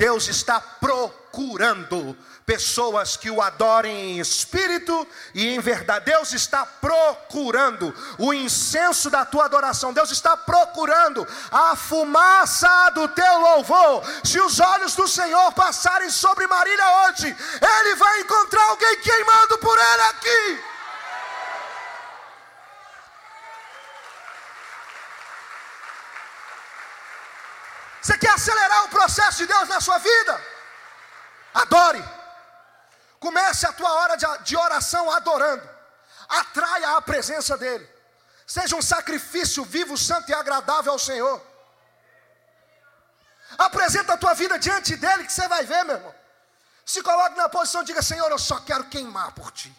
Deus está procurando pessoas que o adorem em espírito e em verdade. Deus está procurando o incenso da tua adoração. Deus está procurando a fumaça do teu louvor. Se os olhos do Senhor passarem sobre Marília hoje, Ele vai encontrar alguém queimando por Ele aqui. Você quer acelerar o processo de Deus na sua vida? Adore. Comece a tua hora de, oração adorando. Atraia a presença dEle. Seja um sacrifício vivo, santo e agradável ao Senhor. Apresenta a tua vida diante dEle que você vai ver, meu irmão. Se coloque na posição e diga: Senhor, eu só quero queimar por Ti.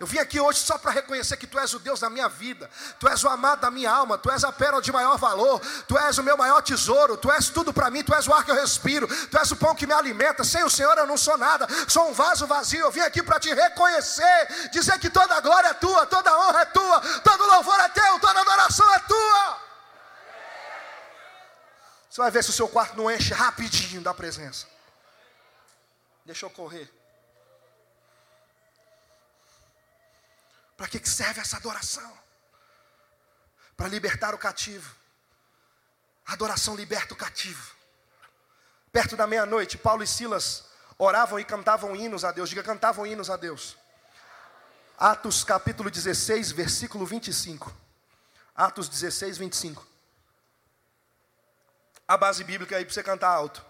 Eu vim aqui hoje só para reconhecer que Tu és o Deus da minha vida, Tu és o amado da minha alma, Tu és a pérola de maior valor, Tu és o meu maior tesouro, Tu és tudo para mim, Tu és o ar que eu respiro, Tu és o pão que me alimenta. Sem o Senhor eu não sou nada, sou um vaso vazio. Eu vim aqui para te reconhecer, dizer que toda glória é tua, toda honra é tua, todo louvor é teu, toda adoração é tua. Você vai ver se o seu quarto não enche rapidinho da presença. Deixa eu correr. Para que serve essa adoração? Para libertar o cativo. A adoração liberta o cativo. Perto da meia-noite, Paulo e Silas oravam e cantavam hinos a Deus. Diga, cantavam hinos a Deus. Atos capítulo 16, versículo 25. Atos 16, 25. A base bíblica aí para você cantar alto.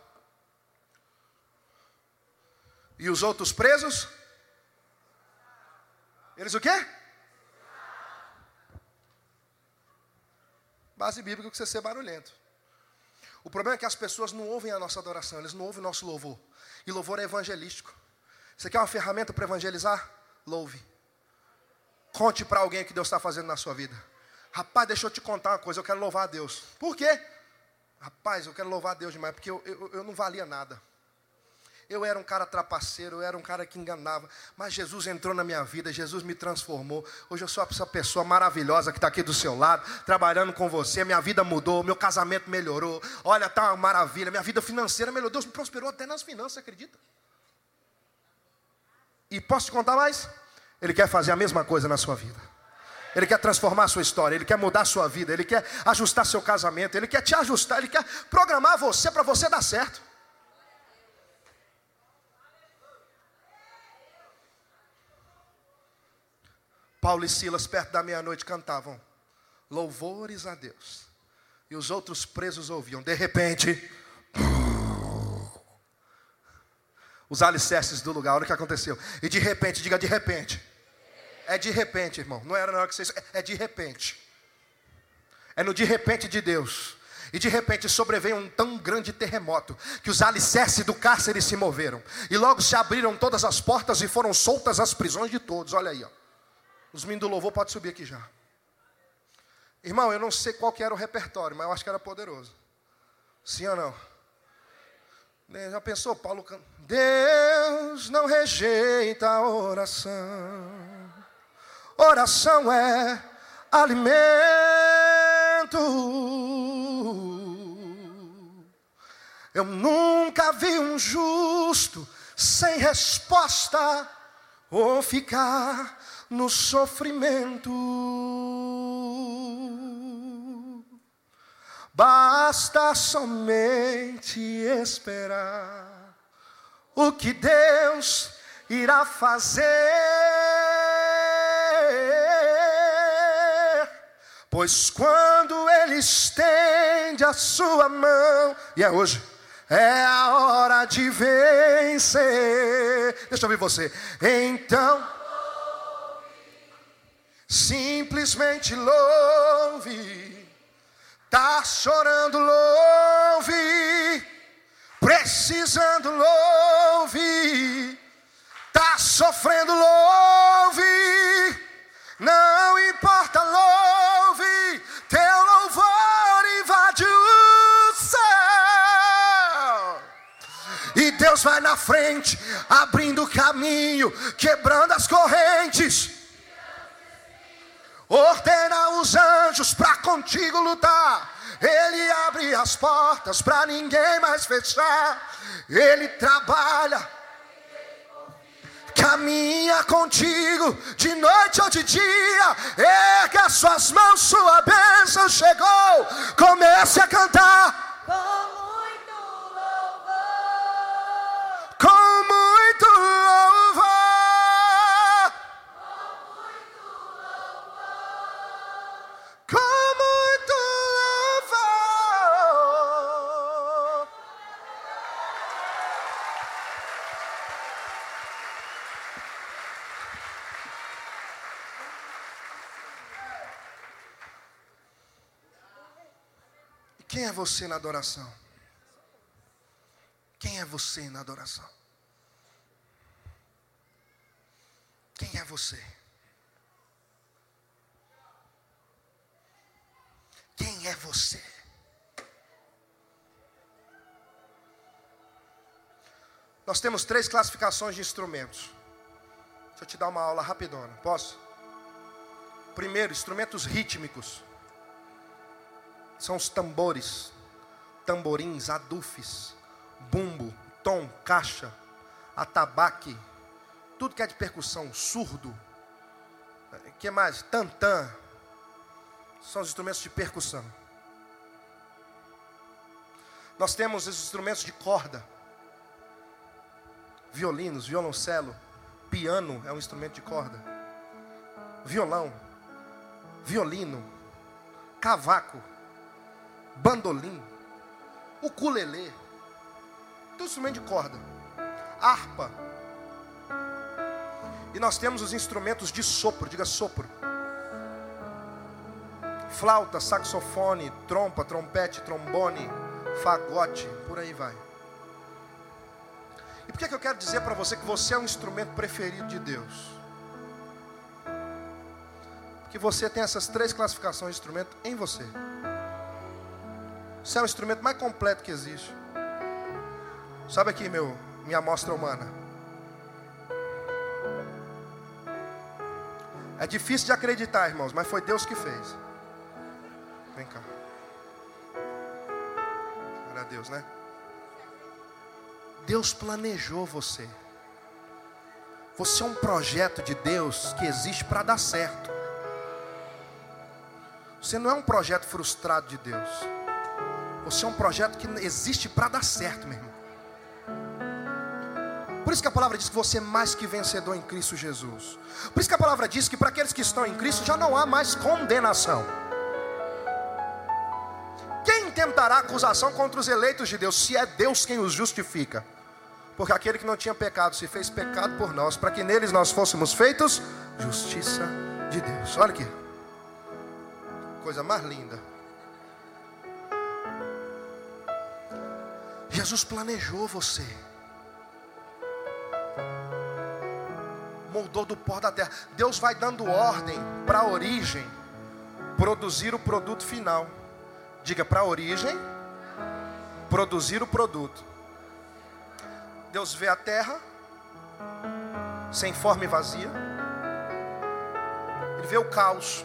E os outros presos? Eles o quê? Base bíblica que você ser barulhento. O problema é que as pessoas não ouvem a nossa adoração, eles não ouvem o nosso louvor. E louvor é evangelístico. Você quer uma ferramenta para evangelizar? Louve. Conte para alguém o que Deus está fazendo na sua vida. Rapaz, deixa eu te contar uma coisa, eu quero louvar a Deus. Por quê? Rapaz, eu quero louvar a Deus demais, porque eu, eu, eu não valia nada. Eu era um cara trapaceiro, eu era um cara que enganava. Mas Jesus entrou na minha vida, Jesus me transformou. Hoje eu sou essa pessoa maravilhosa que está aqui do seu lado, trabalhando com você. Minha vida mudou, meu casamento melhorou. Olha, está uma maravilha. Minha vida financeira melhorou. Deus me prosperou até nas finanças, acredita? E posso te contar mais? Ele quer fazer a mesma coisa na sua vida. Ele quer transformar a sua história, Ele quer mudar a sua vida, Ele quer ajustar seu casamento, Ele quer te ajustar, Ele quer programar você para você dar certo. Paulo e Silas, perto da meia-noite, cantavam louvores a Deus. E os outros presos ouviam. De repente, os alicerces do lugar. Olha o que aconteceu. E de repente, diga de repente. É de repente, irmão. Não era na hora que vocês. É de repente. É no de repente de Deus. E de repente sobreveio um tão grande terremoto que os alicerces do cárcere se moveram. E logo se abriram todas as portas e foram soltas as prisões de todos. Olha aí, ó. Os meninos do louvor podem subir aqui já. Irmão, eu não sei qual que era o repertório, mas eu acho que era poderoso. Sim ou não? Já pensou, Paulo canta? Deus não rejeita a oração. Oração é alimento. Eu nunca vi um justo sem resposta ou ficar no sofrimento. Basta somente esperar o que Deus irá fazer. Pois quando Ele estende a sua mão, e é hoje, é a hora de vencer. Deixa eu ouvir você. Então Simplesmente louve. Tá chorando, louve. Precisando, louve. Tá sofrendo, louve. Não importa, louve. Teu louvor invade o céu. E Deus vai na frente, abrindo o caminho, quebrando as correntes Ordena os anjos para contigo lutar. Ele abre as portas para ninguém mais fechar. Ele trabalha caminha contigo de noite ou de dia, erga as suas mãos, sua bênção chegou. Comece a cantar. É você na adoração? Quem é você na adoração? Quem é você? Quem é você? Nós temos três classificações de instrumentos. Deixa eu te dar uma aula rapidona. Posso? Primeiro, instrumentos rítmicos são os tambores, tamborins, adufes, bumbo, tom, caixa, atabaque, tudo que é de percussão, surdo, que mais? Tantã, são os instrumentos de percussão. Nós temos os instrumentos de corda, violinos, violoncelo, piano é um instrumento de corda, violão, violino, cavaco, bandolim, ukulele, tudo instrumento de corda, harpa. E nós temos os instrumentos de sopro, diga sopro. Flauta, saxofone, trompa, trompete, trombone, fagote, por aí vai. E por que, é que eu quero dizer para você que você é um instrumento preferido de Deus? Porque você tem essas três classificações de instrumento em você. Você é o instrumento mais completo que existe. Sabe aqui, meu, minha amostra humana. É difícil de acreditar, irmãos, mas foi Deus que fez. Vem cá. Glória a Deus, né? Deus planejou você. Você é um projeto de Deus que existe para dar certo. Você não é um projeto frustrado de Deus. Você é um projeto que existe para dar certo, meu irmão. Por isso que a palavra diz que você é mais que vencedor em Cristo Jesus. Por isso que a palavra diz que para aqueles que estão em Cristo já não há mais condenação. Quem tentará acusação contra os eleitos de Deus, se é Deus quem os justifica? Porque aquele que não tinha pecado se fez pecado por nós, para que neles nós fôssemos feitos justiça de Deus. Olha aqui, coisa mais linda. Jesus planejou você. Moldou do pó da terra. Deus vai dando ordem para a origem produzir o produto final. Diga para a origem produzir o produto. Deus vê a terra sem forma e vazia. Ele vê o caos.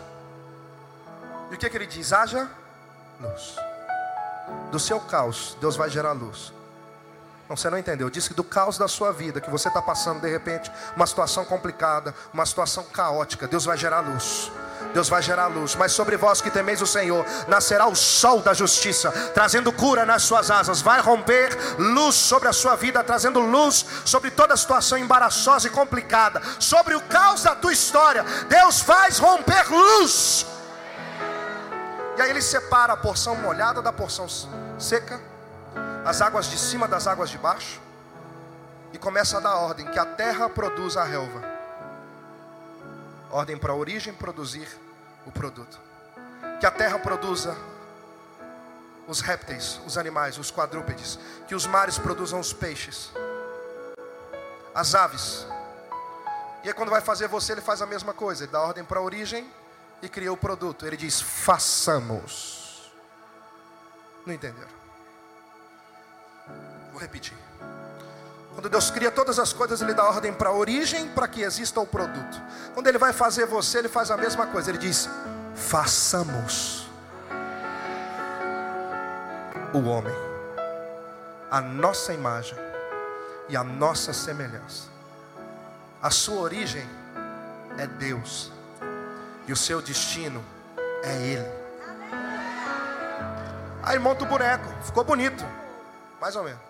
E o que, que ele diz? Haja luz do seu caos, Deus vai gerar luz. Não, você não entendeu. Disse que do caos da sua vida, que você está passando de repente, uma situação complicada, uma situação caótica, Deus vai gerar luz. Deus vai gerar luz, mas sobre vós que temeis o Senhor, nascerá o sol da justiça, trazendo cura nas suas asas, vai romper luz sobre a sua vida, trazendo luz sobre toda a situação embaraçosa e complicada, sobre o caos da tua história. Deus faz romper luz. E aí ele separa a porção molhada da porção seca, as águas de cima das águas de baixo, e começa a dar ordem que a terra produza a relva. Ordem para a origem produzir o produto. Que a terra produza os répteis, os animais, os quadrúpedes. Que os mares produzam os peixes, as aves. E aí, quando vai fazer você, ele faz a mesma coisa. Ele dá ordem para a origem e criou o produto. Ele diz: façamos. Não entenderam? Vou repetir. Quando Deus cria todas as coisas, Ele dá ordem para a origem, para que exista o produto. Quando Ele vai fazer você, Ele faz a mesma coisa. Ele diz: façamos. o homem, a nossa imagem e a nossa semelhança. A sua origem é Deus, e o seu destino é Ele. Aí monta o boneco, ficou bonito, mais ou menos.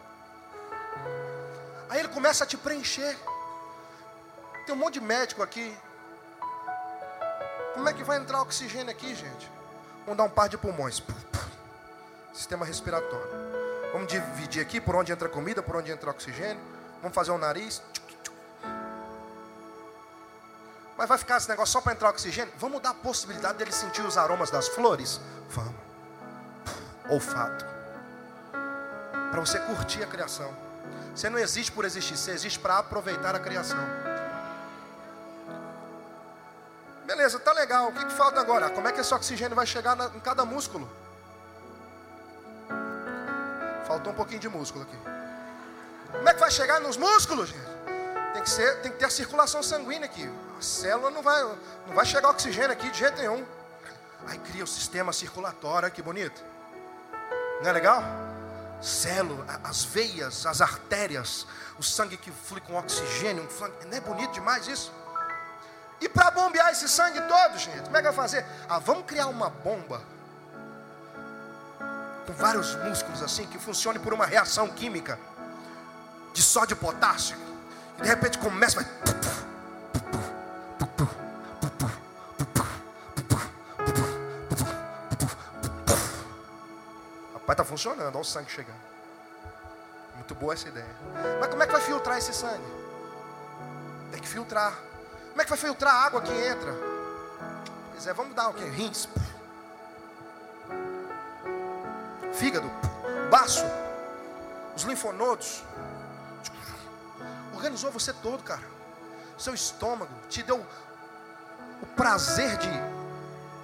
Aí ele começa a te preencher. Tem um monte de médico aqui. Como é que vai entrar oxigênio aqui, gente? Vamos dar um par de pulmões. Sistema respiratório. Vamos dividir aqui por onde entra comida, por onde entra oxigênio. Vamos fazer o um nariz. Mas vai ficar esse negócio só para entrar oxigênio? Vamos dar a possibilidade dele sentir os aromas das flores? Vamos. Olfato. Para você curtir a criação. Você não existe por existir, você existe para aproveitar a criação. Beleza, tá legal. O que, que falta agora? Como é que esse oxigênio vai chegar na, em cada músculo? Faltou um pouquinho de músculo aqui. Como é que vai chegar nos músculos, gente? Tem que, ser, tem que ter a circulação sanguínea aqui. Célula não vai, não vai chegar oxigênio aqui de jeito nenhum. Aí cria o sistema circulatório, que bonito. Não é legal? Célula, as veias, as artérias, o sangue que flui com oxigênio. Não é bonito demais isso? E para bombear esse sangue todo, gente, como é que vai fazer? Ah, vamos criar uma bomba com vários músculos assim, que funcione por uma reação química de sódio potássio. E de repente começa, vai. Funcionando, olha o sangue chegando. Muito boa essa ideia. Mas como é que vai filtrar esse sangue? Tem que filtrar. Como é que vai filtrar a água que entra? Pois é, vamos dar o quê? Rins. Fígado, baço, os linfonodos. Organizou você todo, cara. Seu estômago te deu o prazer de,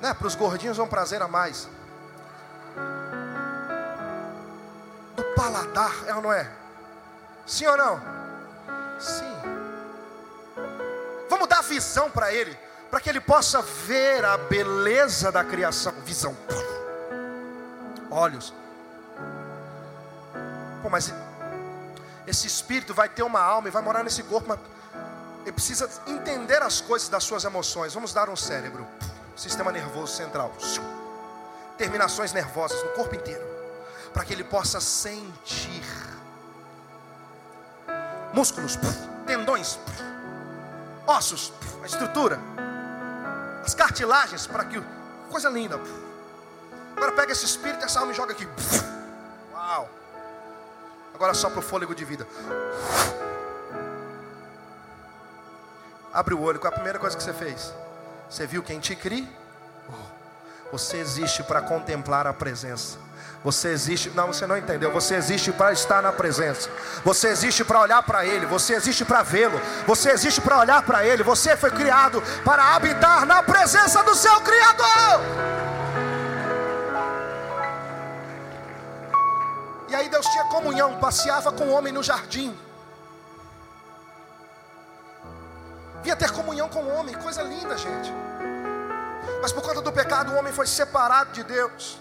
né? Para os gordinhos é um prazer a mais. Paladar, é ou não é? Sim ou não? Sim. Vamos dar visão para ele, para que ele possa ver a beleza da criação. Visão. Olhos. Pô, mas esse espírito vai ter uma alma e vai morar nesse corpo, mas ele precisa entender as coisas das suas emoções. Vamos dar um cérebro, sistema nervoso central, terminações nervosas no corpo inteiro, para que ele possa sentir músculos, tendões, ossos, a estrutura, as cartilagens, para que. Coisa linda. Agora pega esse espírito, essa alma e joga aqui. Uau! Agora sopra o fôlego de vida. Abre o olho, qual é a primeira coisa que você fez? Você viu quem te cria? Você existe para contemplar a presença. Você existe, não, você não entendeu. Você existe para estar na presença. Você existe para olhar para Ele. Você existe para vê-lo. Você existe para olhar para Ele. Você foi criado para habitar na presença do seu Criador. E aí Deus tinha comunhão, passeava com o homem no jardim. Vinha ter comunhão com o homem, coisa linda, gente. Mas por conta do pecado, o homem foi separado de Deus.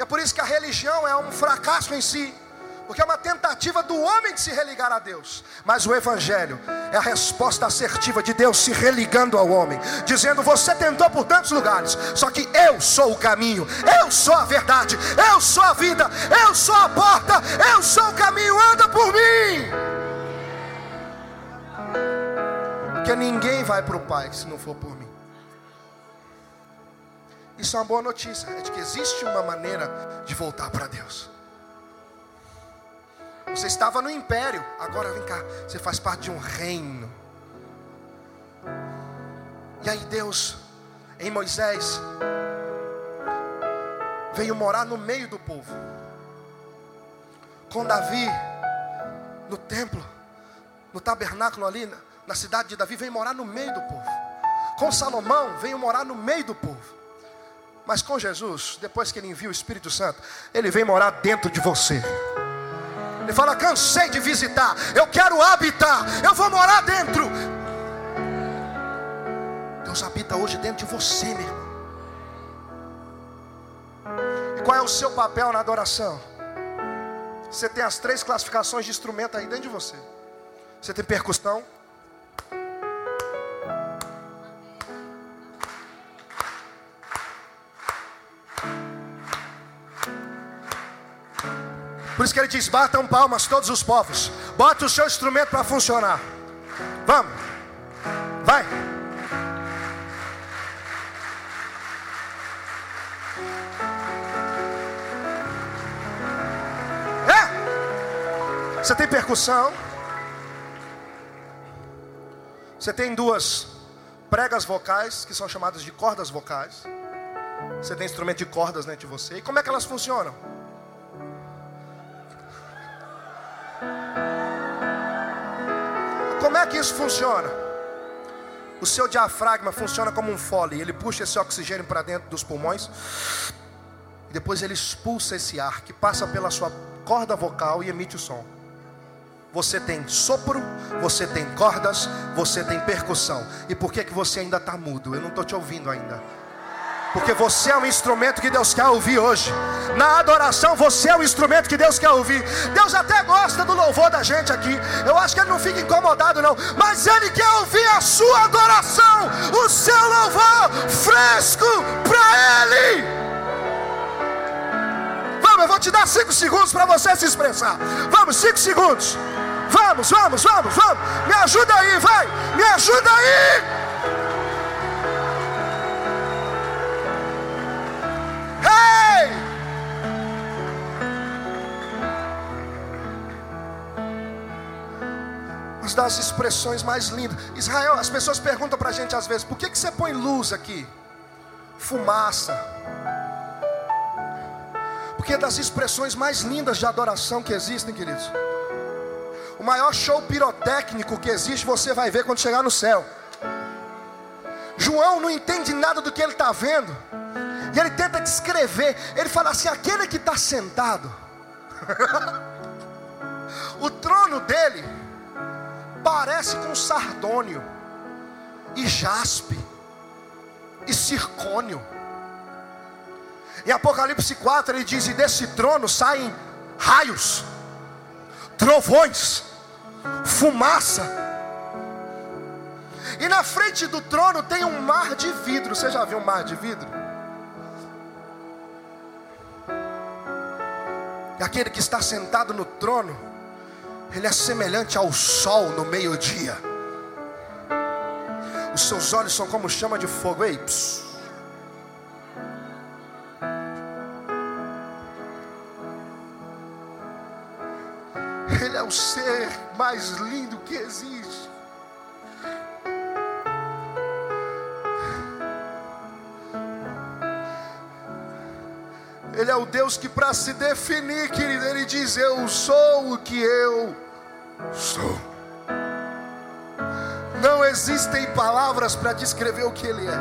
É por isso que a religião é um fracasso em si, porque é uma tentativa do homem de se religar a Deus. Mas o Evangelho é a resposta assertiva de Deus se religando ao homem, dizendo: Você tentou por tantos lugares, só que eu sou o caminho, eu sou a verdade, eu sou a vida, eu sou a porta, eu sou o caminho, anda por mim. Porque ninguém vai para o Pai se não for por mim. Isso é uma boa notícia, é de que existe uma maneira de voltar para Deus. Você estava no império, agora vem cá, você faz parte de um reino. E aí Deus, em Moisés, veio morar no meio do povo. Com Davi, no templo, no tabernáculo ali, na cidade de Davi, veio morar no meio do povo. Com Salomão, veio morar no meio do povo. Mas com Jesus, depois que ele envia o Espírito Santo, ele vem morar dentro de você. Ele fala: cansei de visitar, eu quero habitar, eu vou morar dentro. Deus habita hoje dentro de você, meu irmão. E qual é o seu papel na adoração? Você tem as três classificações de instrumento aí dentro de você. Você tem percussão. Por isso que ele diz: batam palmas todos os povos. Bota o seu instrumento para funcionar. Vamos. Vai. É. Você tem percussão. Você tem duas pregas vocais, que são chamadas de cordas vocais. Você tem instrumento de cordas dentro de você. E como é que elas funcionam? É que isso funciona? O seu diafragma funciona como um fole. Ele puxa esse oxigênio para dentro dos pulmões. E depois ele expulsa esse ar que passa pela sua corda vocal e emite o som. Você tem sopro, você tem cordas, você tem percussão. E por que, que você ainda está mudo? Eu não estou te ouvindo ainda. Porque você é um instrumento que Deus quer ouvir hoje. Na adoração, você é o instrumento que Deus quer ouvir. Deus até gosta do louvor da gente aqui. Eu acho que Ele não fica incomodado, não. Mas Ele quer ouvir a sua adoração, o seu louvor fresco para Ele. Vamos, eu vou te dar cinco segundos para você se expressar. Vamos, cinco segundos. Vamos, vamos, vamos, vamos. Me ajuda aí, vai. Me ajuda aí. Uma das expressões mais lindas. Israel, as pessoas perguntam para a gente às vezes: por que, que você põe luz aqui? Fumaça. Porque é das expressões mais lindas de adoração que existem, queridos. O maior show pirotécnico que existe, você vai ver quando chegar no céu. João não entende nada do que ele está vendo. E ele tenta descrever. Ele fala assim: aquele que está sentado, <laughs> o trono dele parece com sardônio, e jaspe, e circônio. Em Apocalipse 4 ele diz: E desse trono saem raios, trovões, fumaça. E na frente do trono tem um mar de vidro. Você já viu um mar de vidro? E aquele que está sentado no trono, ele é semelhante ao sol no meio-dia. Os seus olhos são como chama de fogo. Ei, psiu. Ele é o ser mais lindo que existe. Ele é o Deus que, para se definir, querido, Ele diz: Eu sou o que eu sou. Não existem palavras para descrever o que Ele é.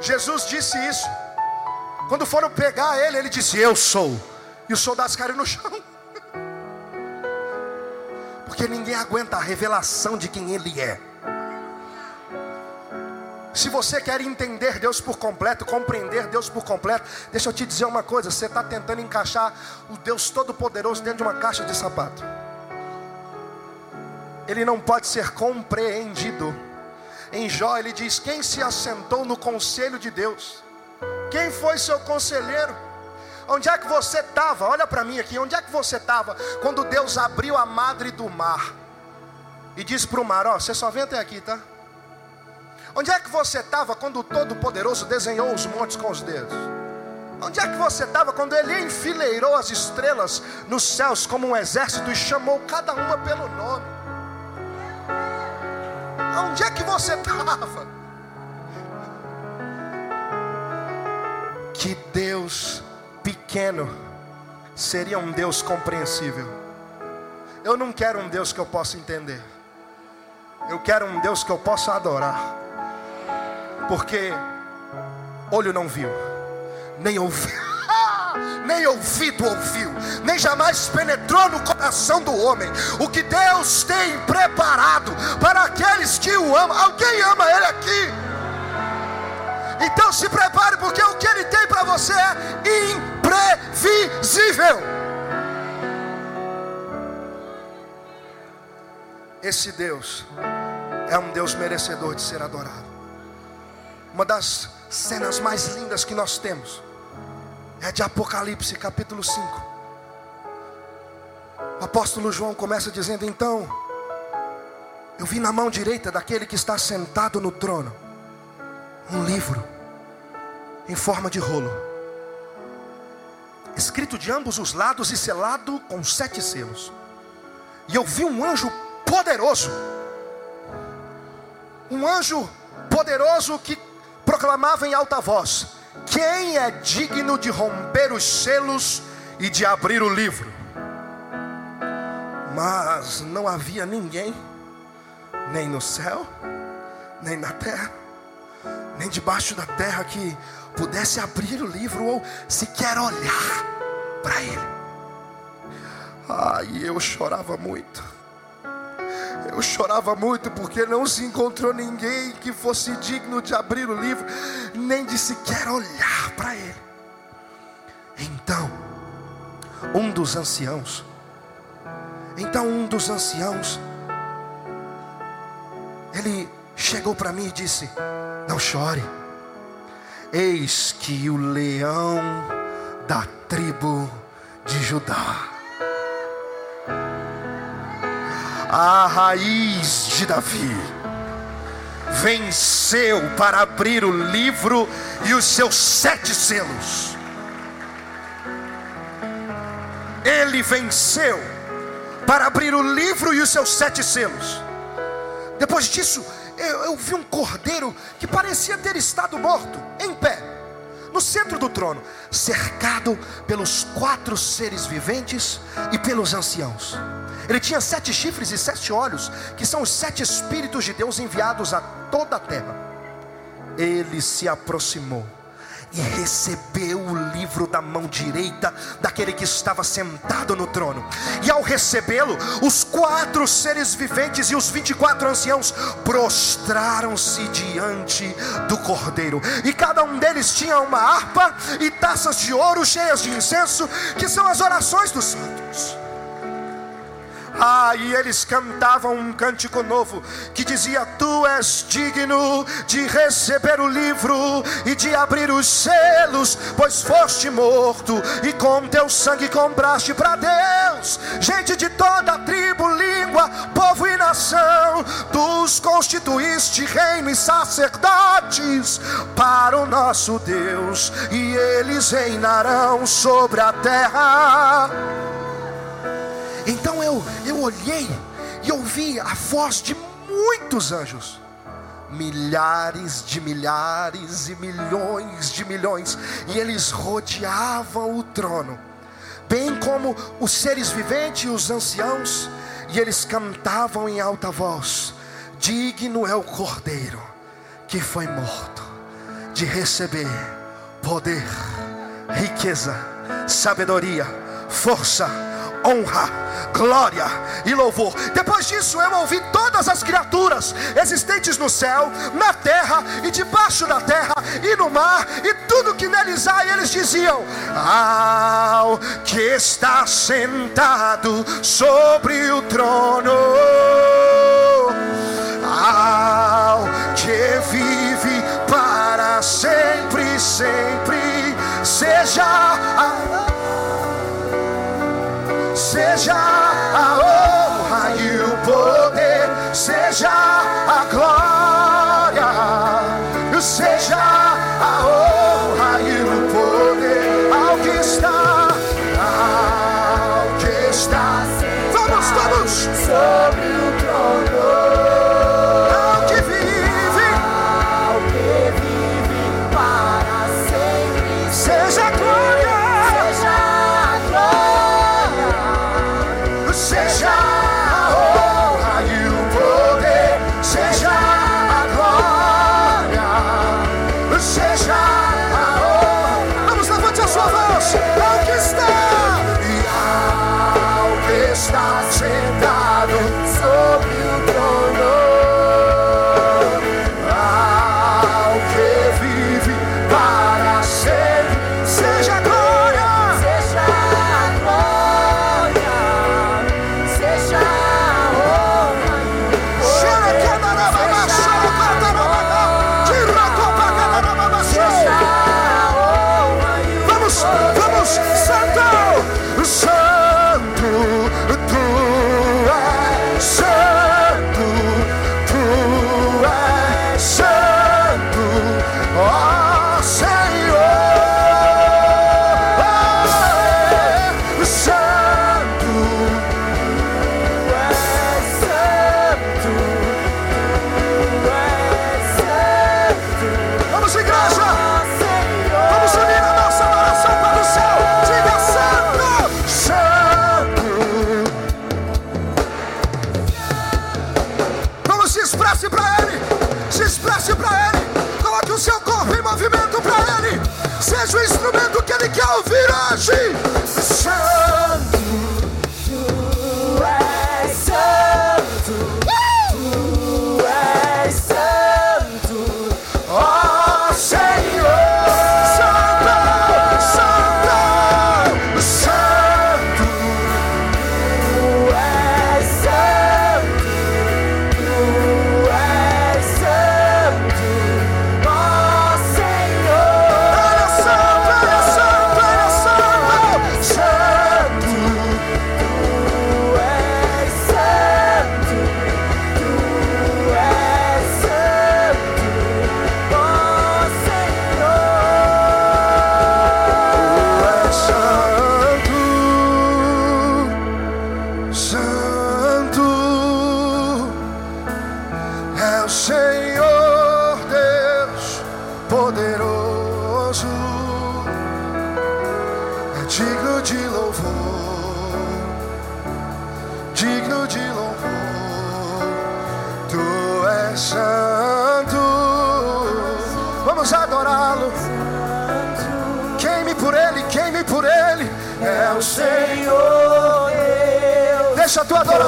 Jesus disse isso. Quando foram pegar Ele, Ele disse: Eu sou. E os soldados caíram no chão. <laughs> Porque ninguém aguenta a revelação de quem Ele é. Se você quer entender Deus por completo, compreender Deus por completo, deixa eu te dizer uma coisa: você está tentando encaixar o Deus Todo-Poderoso dentro de uma caixa de sapato. Ele não pode ser compreendido. Em Jó ele diz: Quem se assentou no conselho de Deus? Quem foi seu conselheiro? Onde é que você estava? Olha para mim aqui. Onde é que você estava quando Deus abriu a madre do mar e disse para o mar: Ó, você só vem até aqui, tá? Onde é que você estava quando o Todo-Poderoso desenhou os montes com os dedos? Onde é que você estava quando ele enfileirou as estrelas nos céus como um exército e chamou cada uma pelo nome? Onde é que você estava? Que Deus pequeno seria um Deus compreensível. Eu não quero um Deus que eu possa entender. Eu quero um Deus que eu possa adorar. Porque olho não viu, nem ouviu, <laughs> nem ouvido ouviu, nem jamais penetrou no coração do homem o que Deus tem preparado para aqueles que o amam. Alguém ama Ele aqui? Então se prepare, porque o que Ele tem para você é imprevisível. Esse Deus é um Deus merecedor de ser adorado. Uma das cenas mais lindas que nós temos é de Apocalipse, capítulo 5. O apóstolo João começa dizendo: Então, eu vi na mão direita daquele que está sentado no trono um livro em forma de rolo, escrito de ambos os lados e selado com sete selos. E eu vi um anjo poderoso, um anjo poderoso que proclamava em alta voz: Quem é digno de romper os selos e de abrir o livro? Mas não havia ninguém, nem no céu, nem na terra, nem debaixo da terra, que pudesse abrir o livro ou sequer olhar para ele. Ai, eu chorava muito. Eu chorava muito porque não se encontrou ninguém que fosse digno de abrir o livro, nem de sequer olhar para ele. Então, um dos anciãos, então um dos anciãos, ele chegou para mim e disse: Não chore, eis que o leão da tribo de Judá a raiz de Davi, venceu para abrir o livro e os seus sete selos. Ele venceu para abrir o livro e os seus sete selos. Depois disso, eu, eu vi um cordeiro que parecia ter estado morto, em pé no centro do trono, cercado pelos quatro seres viventes e pelos anciãos. Ele tinha sete chifres e sete olhos, que são os sete Espíritos de Deus enviados a toda a terra. Ele se aproximou e recebeu o livro da mão direita daquele que estava sentado no trono. E ao recebê-lo, os quatro seres viventes e os vinte e quatro anciãos prostraram-se diante do cordeiro. E cada um deles tinha uma harpa e taças de ouro cheias de incenso, que são as orações dos santos. Ah, e eles cantavam um cântico novo que dizia: Tu és digno de receber o livro e de abrir os selos, pois foste morto e com teu sangue compraste para Deus gente de toda tribo, língua, povo e nação. Tu os constituíste reino e sacerdotes para o nosso Deus, e eles reinarão sobre a terra. Olhei e ouvi a voz de muitos anjos, milhares de milhares e milhões de milhões, e eles rodeavam o trono, bem como os seres viventes e os anciãos, e eles cantavam em alta voz: Digno é o cordeiro que foi morto de receber poder, riqueza, sabedoria, força, honra, glória e louvor. Depois disso, eu ouvi todas as criaturas existentes no céu, na terra e debaixo da terra e no mar e tudo que neles há, e eles diziam: Ao que está sentado sobre o trono, ao que vive para sempre, sempre, seja a seja a ouvir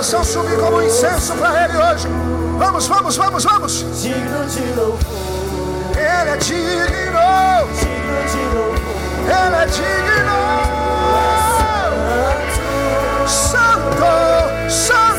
adoração subir como incenso para Ele hoje. Vamos, vamos, vamos, vamos. Digno de louvor. Ele é digno. Digno de louvor. Ele é digno. Santo, Santo.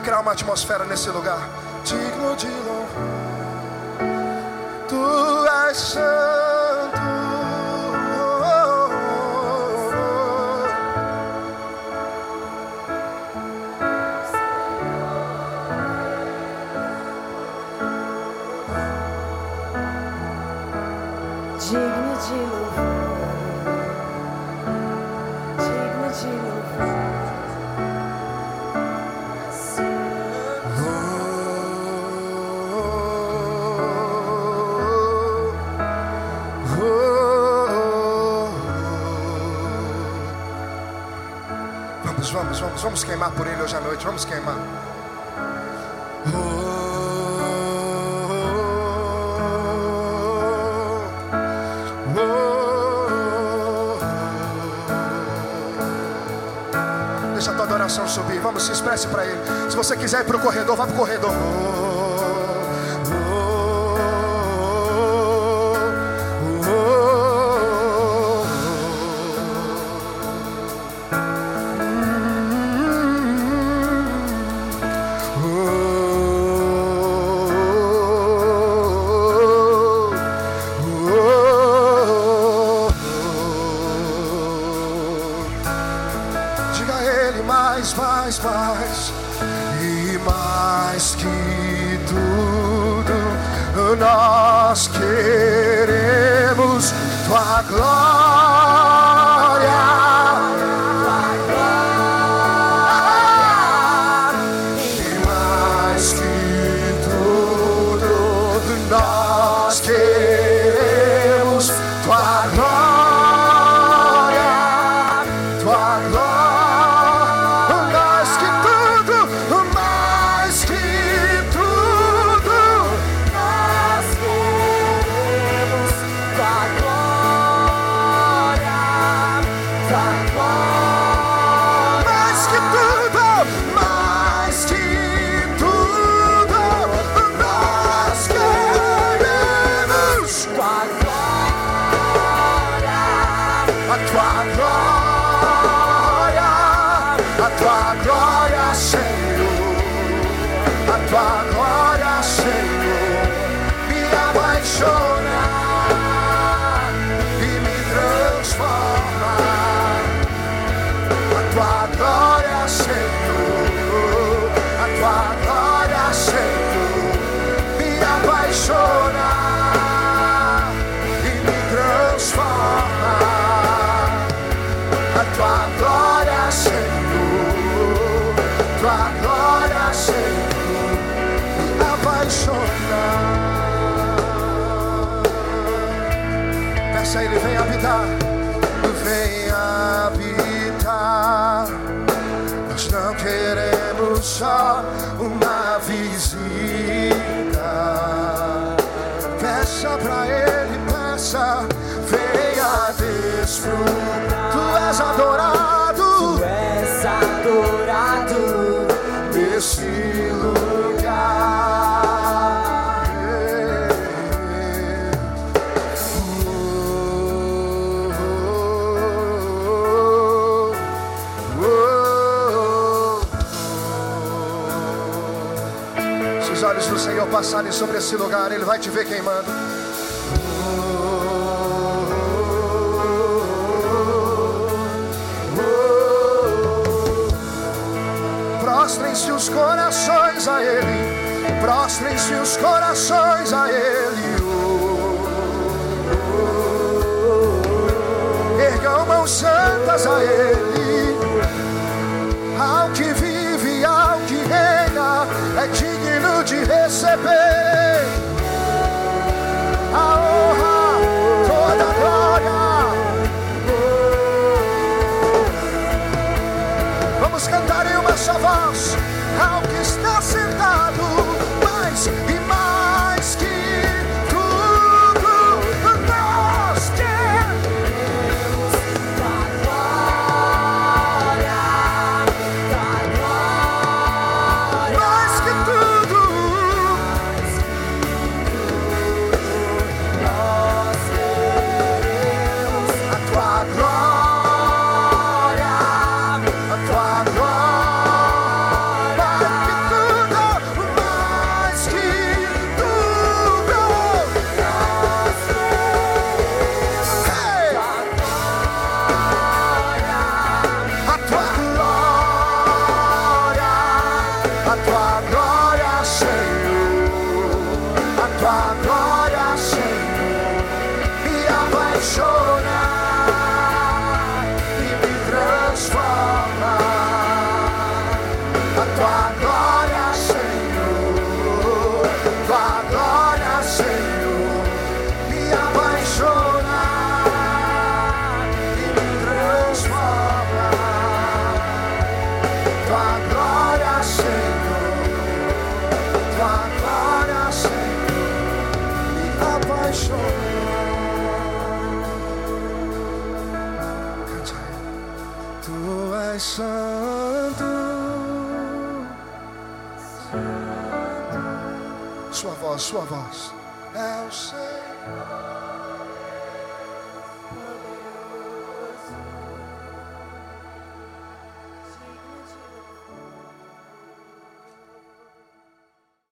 Criar uma atmosfera nesse lugar. Vamos, queimar por ele hoje à noite, vamos queimar. Deixa a tua adoração subir, vamos, se expresse para ele. Se você quiser ir para o corredor, vá para o corredor. passarem sobre esse lugar, Ele vai te ver queimando. Prostrem-se os corações a Ele, prostrem-se os corações a Ele. Ergam mãos santas a Ele, ao que vive, ao que reina, é digno digno de receber a honra, toda a glória. Vamos cantar em uma só voz ao que está sentado, mais e mais.